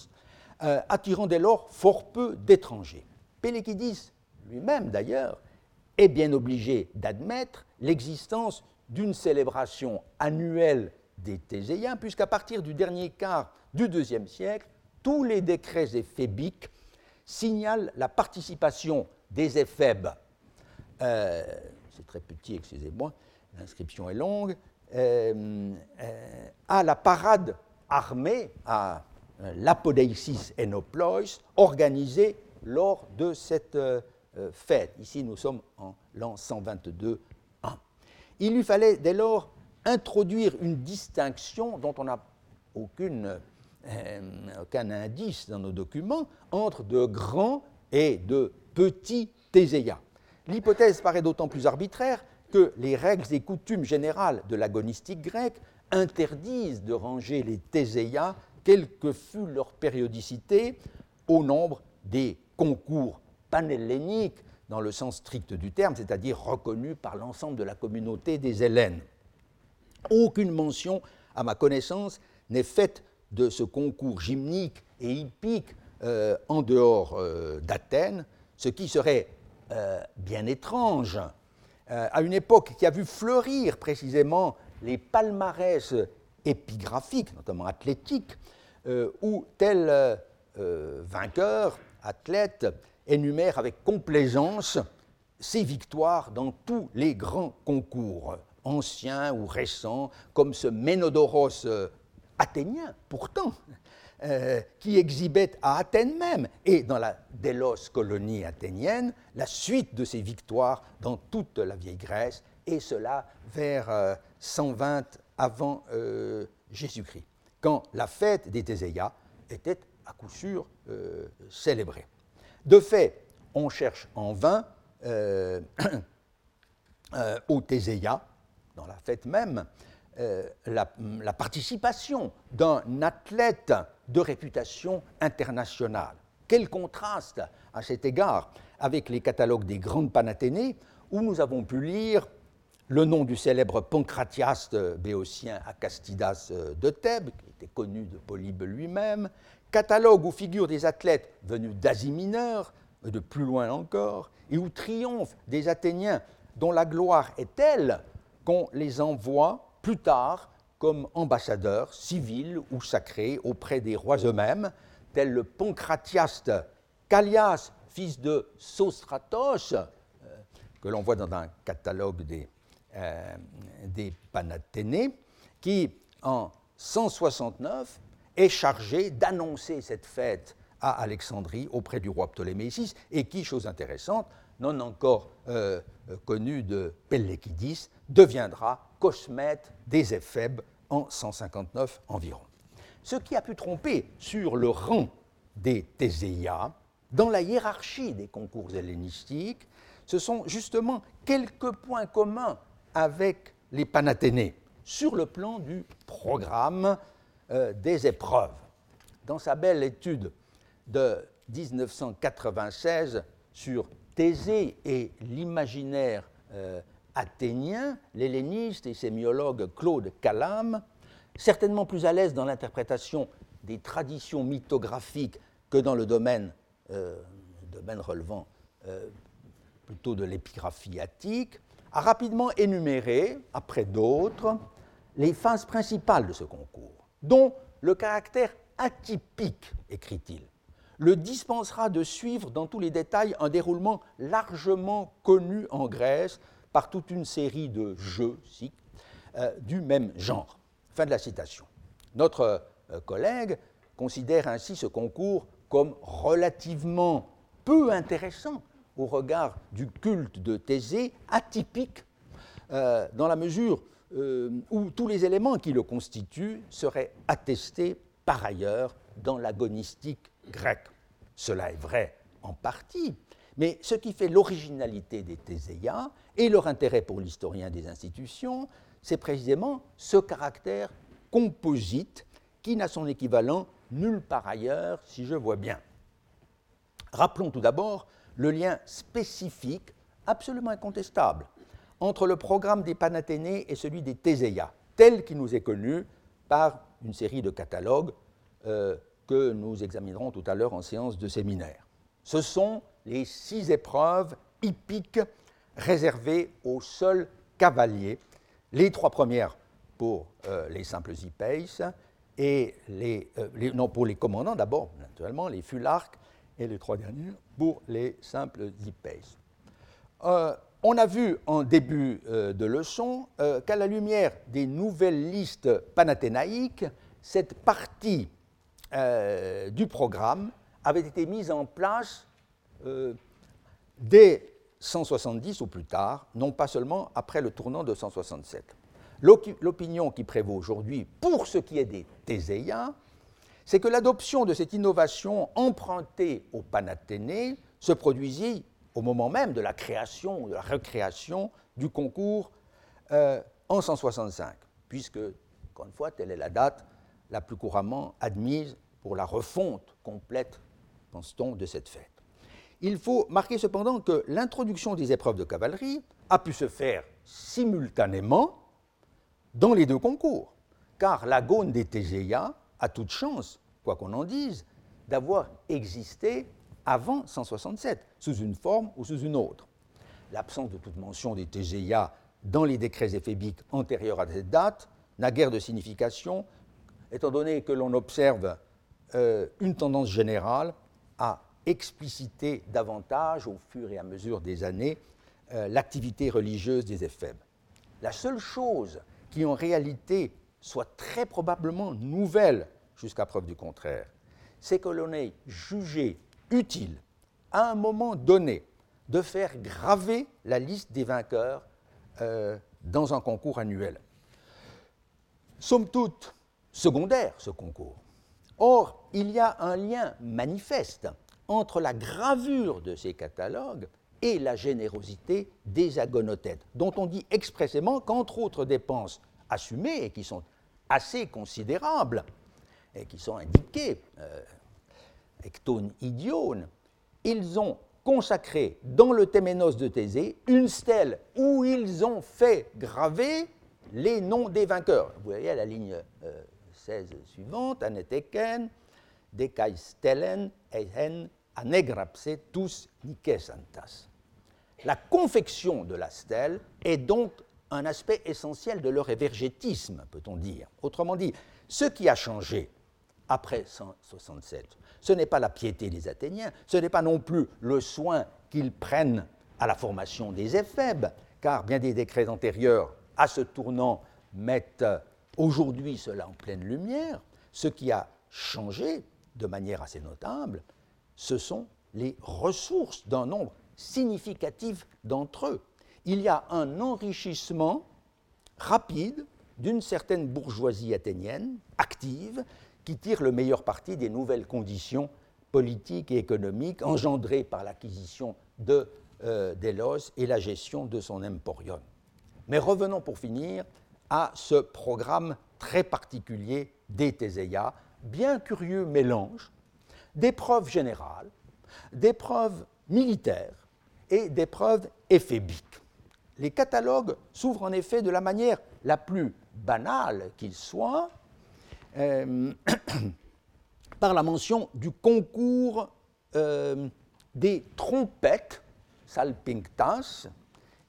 attirant dès lors fort peu d'étrangers. Pélékidis lui-même, d'ailleurs, est bien obligé d'admettre l'existence d'une célébration annuelle des Théséiens, puisqu'à partir du dernier quart du IIe siècle, tous les décrets éphébiques signalent la participation des éphèbes, euh, c'est très petit, excusez-moi, l'inscription est longue, euh, euh, à la parade armée, à l'Apodeisis Enoplois, organisée lors de cette fête. Ici, nous sommes en l'an 122 Il lui fallait dès lors introduire une distinction dont on n'a aucune euh, aucun indice dans nos documents entre de grands et de petits théséias. L'hypothèse paraît d'autant plus arbitraire que les règles et coutumes générales de l'agonistique grecque interdisent de ranger les théséias, quelle que fût leur périodicité, au nombre des concours panhelléniques dans le sens strict du terme, c'est-à-dire reconnus par l'ensemble de la communauté des Hélènes. Aucune mention, à ma connaissance, n'est faite de ce concours gymnique et hippique euh, en dehors euh, d'Athènes, ce qui serait euh, bien étrange. À une époque qui a vu fleurir précisément les palmarès épigraphiques, notamment athlétiques, où tel vainqueur, athlète, énumère avec complaisance ses victoires dans tous les grands concours, anciens ou récents, comme ce Ménodoros athénien, pourtant, euh, qui exhibait à Athènes même et dans la Délos colonie athénienne la suite de ses victoires dans toute la vieille Grèce, et cela vers 120 euh, avant euh, Jésus-Christ, quand la fête des Théséias était à coup sûr célébrée. De fait, on cherche en vain au Théséias, dans la fête même, euh, la, participation d'un athlète de réputation internationale. Quel contraste à cet égard avec les catalogues des grandes panathénées où nous avons pu lire le nom du célèbre pancratiaste béotien Acastidas de Thèbes, qui était connu de Polybe lui-même, catalogue où figurent des athlètes venus d'Asie mineure, de plus loin encore, et où triomphent des Athéniens dont la gloire est telle qu'on les envoie plus tard comme ambassadeur civil ou sacré auprès des rois eux-mêmes, tel le pancratiaste Callias, fils de Sostratos, euh, que l'on voit dans un catalogue des, euh, Panathénées, qui, en 169, est chargé d'annoncer cette fête à Alexandrie auprès du roi Ptolémée VI, et qui, chose intéressante, non encore euh, connu de Pellékidis, deviendra cosmète des Éphèbes en 159 environ. Ce qui a pu tromper sur le rang des Théséias, dans la hiérarchie des concours hellénistiques, ce sont justement quelques points communs avec les Panathénées sur le plan du programme euh, des épreuves. Dans sa belle étude de 1996 sur Thésée et l'imaginaire euh, athénien, l'helléniste et sémiologue Claude Calame, certainement plus à l'aise dans l'interprétation des traditions mythographiques que dans le domaine, euh, relevant euh, plutôt de l'épigraphie attique, a rapidement énuméré, après d'autres, les phases principales de ce concours, dont le caractère atypique, écrit-il, le dispensera de suivre dans tous les détails un déroulement largement connu en Grèce par toute une série de jeux euh, du même genre. Fin de la citation. Notre euh, collègue considère ainsi ce concours comme relativement peu intéressant au regard du culte de Thésée, atypique, euh, dans la mesure où tous les éléments qui le constituent seraient attestés par ailleurs dans l'agonistique grecque. Cela est vrai en partie, mais ce qui fait l'originalité des Théséias et leur intérêt pour l'historien des institutions, c'est précisément ce caractère composite qui n'a son équivalent nulle part ailleurs, si je vois bien. Rappelons tout d'abord le lien spécifique, absolument incontestable, entre le programme des Panathénées et celui des Théséia, tel qu'il nous est connu par une série de catalogues euh, que nous examinerons tout à l'heure en séance de séminaire. Ce sont les six épreuves hippiques réservées aux seuls cavaliers, les trois premières pour euh, les simples hippeis et euh, les, non, pour les commandants d'abord, naturellement, les fularques, et les trois derniers pour les simples hippeis. Euh, on a vu en début de leçon qu'à la lumière des nouvelles listes panathénaïques, cette partie du programme avait été mise en place dès 170 ou plus tard, non pas seulement après le tournant de 167. L'opinion qui prévaut aujourd'hui pour ce qui est des Théséiens, c'est que l'adoption de cette innovation empruntée au Panathénées se produisit au moment même de la création ou de la recréation du concours euh, en 165, puisque, encore une fois, telle est la date la plus couramment admise pour la refonte complète, pense-t-on, de cette fête. Il faut marquer cependant que l'introduction des épreuves de cavalerie a pu se faire simultanément dans les deux concours, car la gaune des Tégéa a toute chance, quoi qu'on en dise, d'avoir existé avant 167, sous une forme ou sous une autre. L'absence de toute mention des Tégéa dans les décrets éphébiques antérieurs à cette date n'a guère de signification, étant donné que l'on observe euh, une tendance générale à expliciter davantage, au fur et à mesure des années, euh, l'activité religieuse des éphèbes. La seule chose qui en réalité soit très probablement nouvelle jusqu'à preuve du contraire, c'est que l'on ait jugé utile à un moment donné de faire graver la liste des vainqueurs euh, dans un concours annuel. Somme toute, secondaire ce concours. Or, il y a un lien manifeste entre la gravure de ces catalogues et la générosité des agonothètes, dont on dit expressément qu'entre autres dépenses assumées et qui sont assez considérables et qui sont indiquées, euh, ectone idione, ils ont consacré dans le Téménos de Thésée une stèle où ils ont fait graver les noms des vainqueurs. Vous voyez à la ligne 16 euh, suivante, Aneteken, Decai stellen, ehen, anegrapse tous santas. La confection de la stèle est donc un aspect essentiel de leur évergétisme, peut-on dire. Autrement dit, ce qui a changé après 167, ce n'est pas la piété des Athéniens, ce n'est pas non plus le soin qu'ils prennent à la formation des éphèbes, car bien des décrets antérieurs à ce tournant mettent aujourd'hui cela en pleine lumière. Ce qui a changé de manière assez notable, ce sont les ressources d'un nombre significatif d'entre eux. Il y a un enrichissement rapide d'une certaine bourgeoisie athénienne, active, qui tire le meilleur parti des nouvelles conditions politiques et économiques engendrées par l'acquisition de euh, Délos et la gestion de son emporium. Mais revenons pour finir à ce programme très particulier des bien curieux mélange d'épreuves générales, d'épreuves militaires et d'épreuves éphébiques. Les catalogues s'ouvrent en effet de la manière la plus banale qu'il soit, euh, par la mention du concours euh, des trompettes, salpinctas,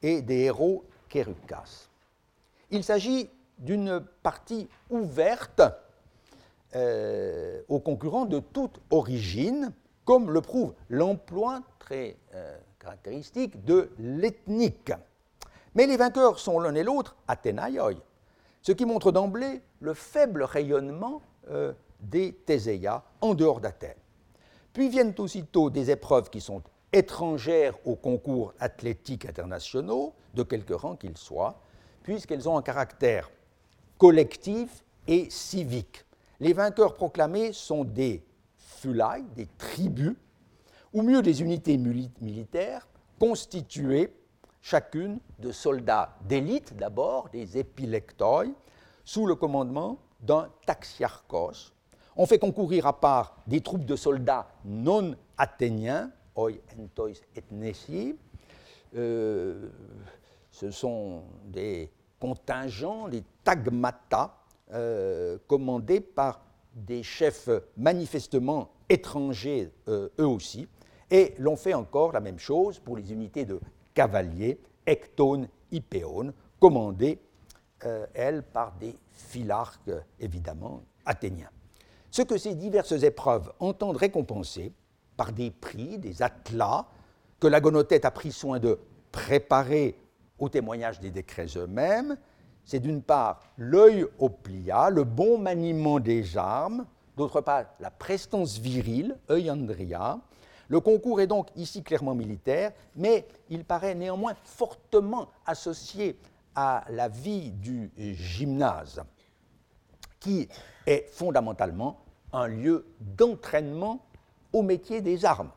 et des héros kerukas. Il s'agit d'une partie ouverte euh, aux concurrents de toute origine, comme le prouve l'emploi très euh, caractéristique de l'ethnique. Mais les vainqueurs sont l'un et l'autre Athénaïoi, ce qui montre d'emblée le faible rayonnement euh, des Théséia en dehors d'Athènes. Puis viennent aussitôt des épreuves qui sont étrangères aux concours athlétiques internationaux, de quelque rang qu'ils soient, puisqu'elles ont un caractère collectif et civique. Les vainqueurs proclamés sont des fulai, des tribus, ou mieux des unités militaires constituées chacune de soldats d'élite d'abord, des épilectoi, sous le commandement d'un taxiarchos. On fait concourir à part des troupes de soldats non athéniens, oi entois et nesi. Euh, ce sont des contingents, des tagmata, euh, commandés par des chefs manifestement étrangers eux aussi, et l'on fait encore la même chose pour les unités de cavaliers, ectone, hypéone, commandées, euh, elles, par des philarques, évidemment, athéniens. Ce que ces diverses épreuves entendent récompenser par des prix, des atlas, que la gonotette a pris soin de préparer au témoignage des décrets eux-mêmes, c'est d'une part l'œil au plia, le bon maniement des armes, d'autre part la prestance virile, andria. Le concours est donc ici clairement militaire, mais il paraît néanmoins fortement associé à la vie du gymnase, qui est fondamentalement un lieu d'entraînement au métier des armes.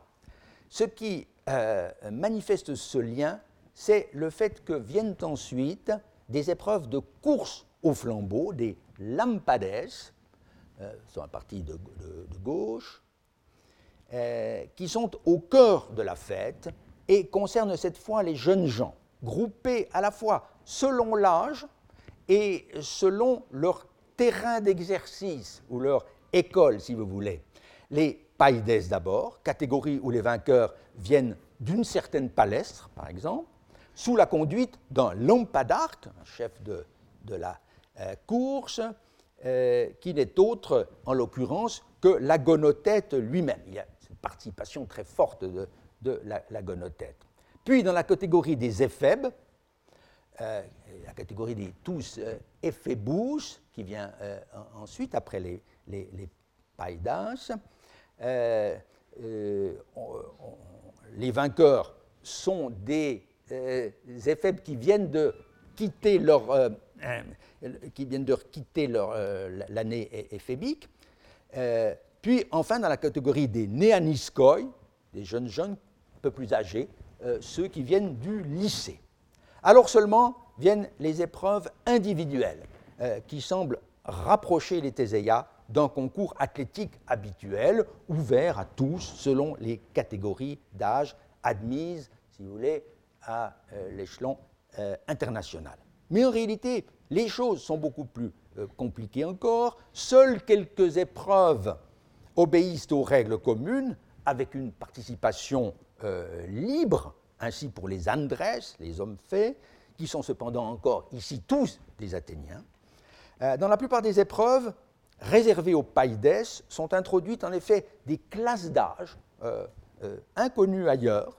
Ce qui euh, manifeste ce lien, c'est le fait que viennent ensuite des épreuves de course au flambeau, des lampades, euh, sont partie de, gauche, euh, qui sont au cœur de la fête et concernent cette fois les jeunes gens, groupés à la fois selon l'âge et selon leur terrain d'exercice ou leur école, si vous voulez. Les paides d'abord, catégorie où les vainqueurs viennent d'une certaine palestre, par exemple, sous la conduite d'un lampadarque, un chef de, la euh, course, euh, qui n'est autre, en l'occurrence, que l'agonothète lui-même. Il y a une participation très forte de, l'agonothète. Puis, dans la catégorie des éphèbes, euh, la catégorie des tous éphébous, qui vient ensuite, après les, les, les païdas, les vainqueurs sont des euh, éphèbes qui viennent de quitter leur, euh, qui viennent de quitter leur, euh, l'année éphébique. puis enfin, dans la catégorie des néaniskoi, des jeunes jeunes un peu plus âgés, ceux qui viennent du lycée. Alors seulement viennent les épreuves individuelles, qui semblent rapprocher les Théséias d'un concours athlétique habituel, ouvert à tous selon les catégories d'âge admises, si vous voulez, à euh, l'échelon euh, international. Mais en réalité, les choses sont beaucoup plus euh, compliquées encore. Seules quelques épreuves obéissent aux règles communes, avec une participation libre, ainsi pour les Andrés, les hommes faits, qui sont cependant encore ici tous des Athéniens. dans la plupart des épreuves, réservées aux Païdes, sont introduites en effet des classes d'âge inconnues ailleurs,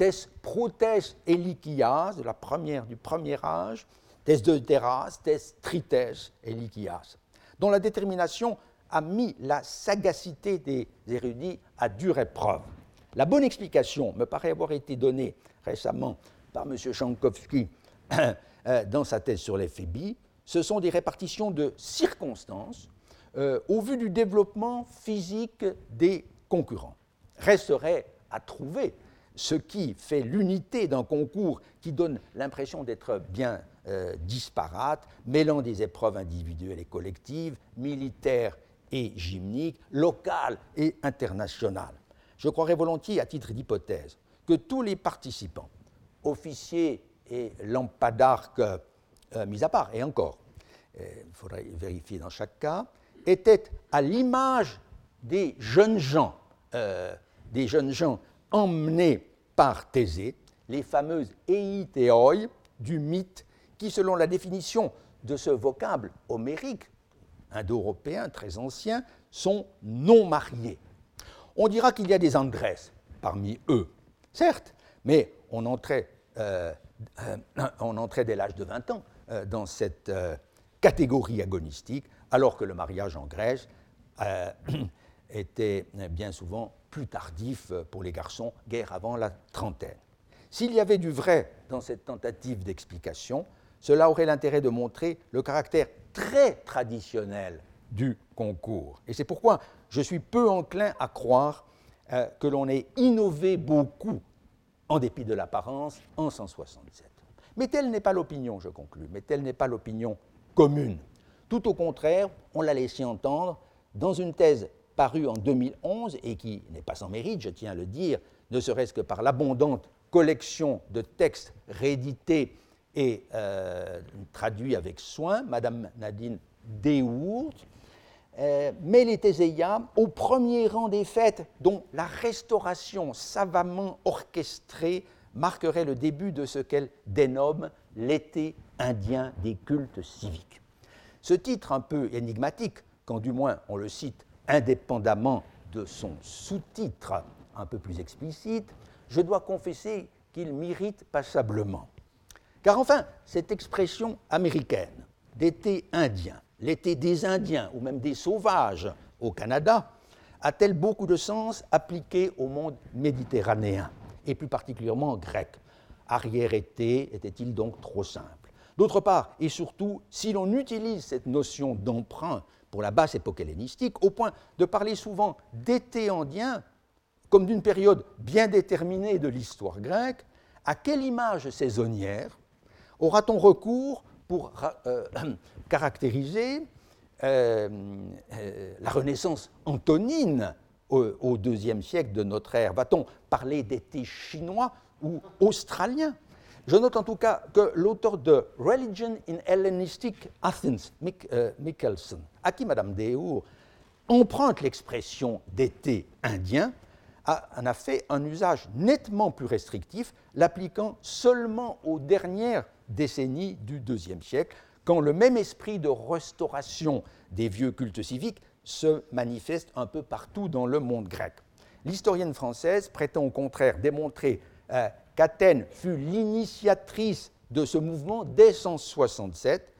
tes protes elikias, de la première, du premier âge, tes deuteras, tes trites elikias, dont la détermination a mis la sagacité des érudits à dure épreuve. La bonne explication me paraît avoir été donnée récemment par M. Chankowski euh, dans sa thèse sur les phébies. Ce sont des répartitions de circonstances euh, au vu du développement physique des concurrents. Resterait à trouver ce qui fait l'unité d'un concours qui donne l'impression d'être bien euh, disparate, mêlant des épreuves individuelles et collectives, militaires et gymniques, locales et internationales. Je croirais volontiers, à titre d'hypothèse, que tous les participants, officiers et lampadarques euh, mis à part, et encore, euh, il faudrait vérifier dans chaque cas, étaient à l'image des jeunes gens, des jeunes gens emmenés par Thésée, les fameuses eitheoi du mythe, qui, selon la définition de ce vocable homérique, indo-européen très ancien, sont non mariés. On dira qu'il y a des Andrés parmi eux, certes, mais on entrait, euh, euh, dès l'âge de 20 ans euh, dans cette catégorie agonistique, alors que le mariage en Grèce était bien souvent plus tardif pour les garçons, guère avant la trentaine. S'il y avait du vrai dans cette tentative d'explication, cela aurait l'intérêt de montrer le caractère très traditionnel du concours. Et c'est pourquoi je suis peu enclin à croire euh, que l'on ait innové beaucoup, en dépit de l'apparence, en 167. Mais telle n'est pas l'opinion, je conclus, mais telle n'est pas l'opinion commune. Tout au contraire, on l'a laissé entendre dans une thèse parue en 2011 et qui n'est pas sans mérite, je tiens à le dire, ne serait-ce que par l'abondante collection de textes réédités et euh, traduits avec soin, Madame Nadine Dehourt, euh, mais les Théséias au premier rang des fêtes dont la restauration savamment orchestrée marquerait le début de ce qu'elle dénomme l'été indien des cultes civiques. Ce titre un peu énigmatique, quand du moins on le cite indépendamment de son sous-titre un peu plus explicite, je dois confesser qu'il m'irrite passablement. Car enfin, cette expression américaine d'été indien, l'été des Indiens ou même des sauvages au Canada, a-t-elle beaucoup de sens appliqué au monde méditerranéen, et plus particulièrement grec? Arrière-été était-il donc trop simple? D'autre part, et surtout, si l'on utilise cette notion d'emprunt pour la basse époque hellénistique, au point de parler souvent d'été indien comme d'une période bien déterminée de l'histoire grecque, à quelle image saisonnière aura-t-on recours pour euh, caractériser euh, euh, la Renaissance antonine au, IIe siècle de notre ère? Va-t-on parler d'été chinois ou australien? Je note en tout cas que l'auteur de Religion in Hellenistic Athens, Michelson, à qui Madame Deo emprunte l'expression d'été indien, en a fait un usage nettement plus restrictif, l'appliquant seulement aux dernières décennies du IIe siècle, quand le même esprit de restauration des vieux cultes civiques se manifeste un peu partout dans le monde grec. L'historienne française prétend au contraire démontrer euh, qu'Athènes fut l'initiatrice de ce mouvement dès 167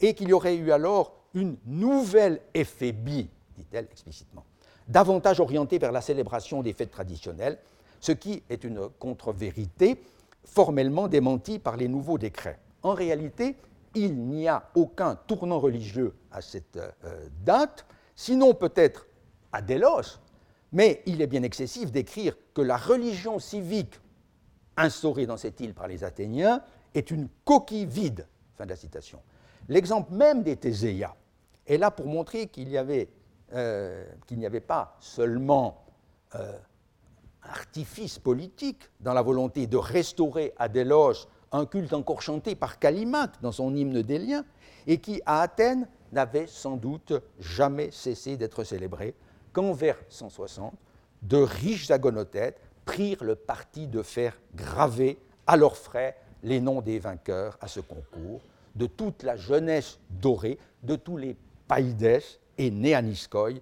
et qu'il y aurait eu alors une nouvelle éphébie, dit-elle explicitement davantage orienté vers la célébration des fêtes traditionnelles, ce qui est une contre-vérité formellement démentie par les nouveaux décrets. En réalité, il n'y a aucun tournant religieux à cette euh, date, sinon peut-être à Délos, mais il est bien excessif d'écrire que la religion civique instaurée dans cette île par les Athéniens est une coquille vide. L'exemple même des Théséias est là pour montrer qu'il euh, n'y avait pas seulement euh, artifice politique dans la volonté de restaurer à Délos un culte encore chanté par Callimaque dans son hymne des liens, et qui, à Athènes, n'avait sans doute jamais cessé d'être célébré, qu'en vers 160, de riches agonothètes prirent le parti de faire graver à leurs frais les noms des vainqueurs à ce concours, de toute la jeunesse dorée, de tous les païdes et Néaniskoi,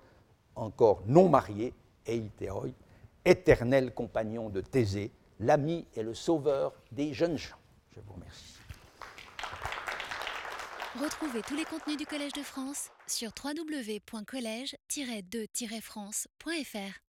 encore non marié, Eiteoi, éternel compagnon de Thésée, l'ami et le sauveur des jeunes gens. Je vous remercie. Retrouvez tous les contenus du Collège de France sur www.colège-2-france.fr.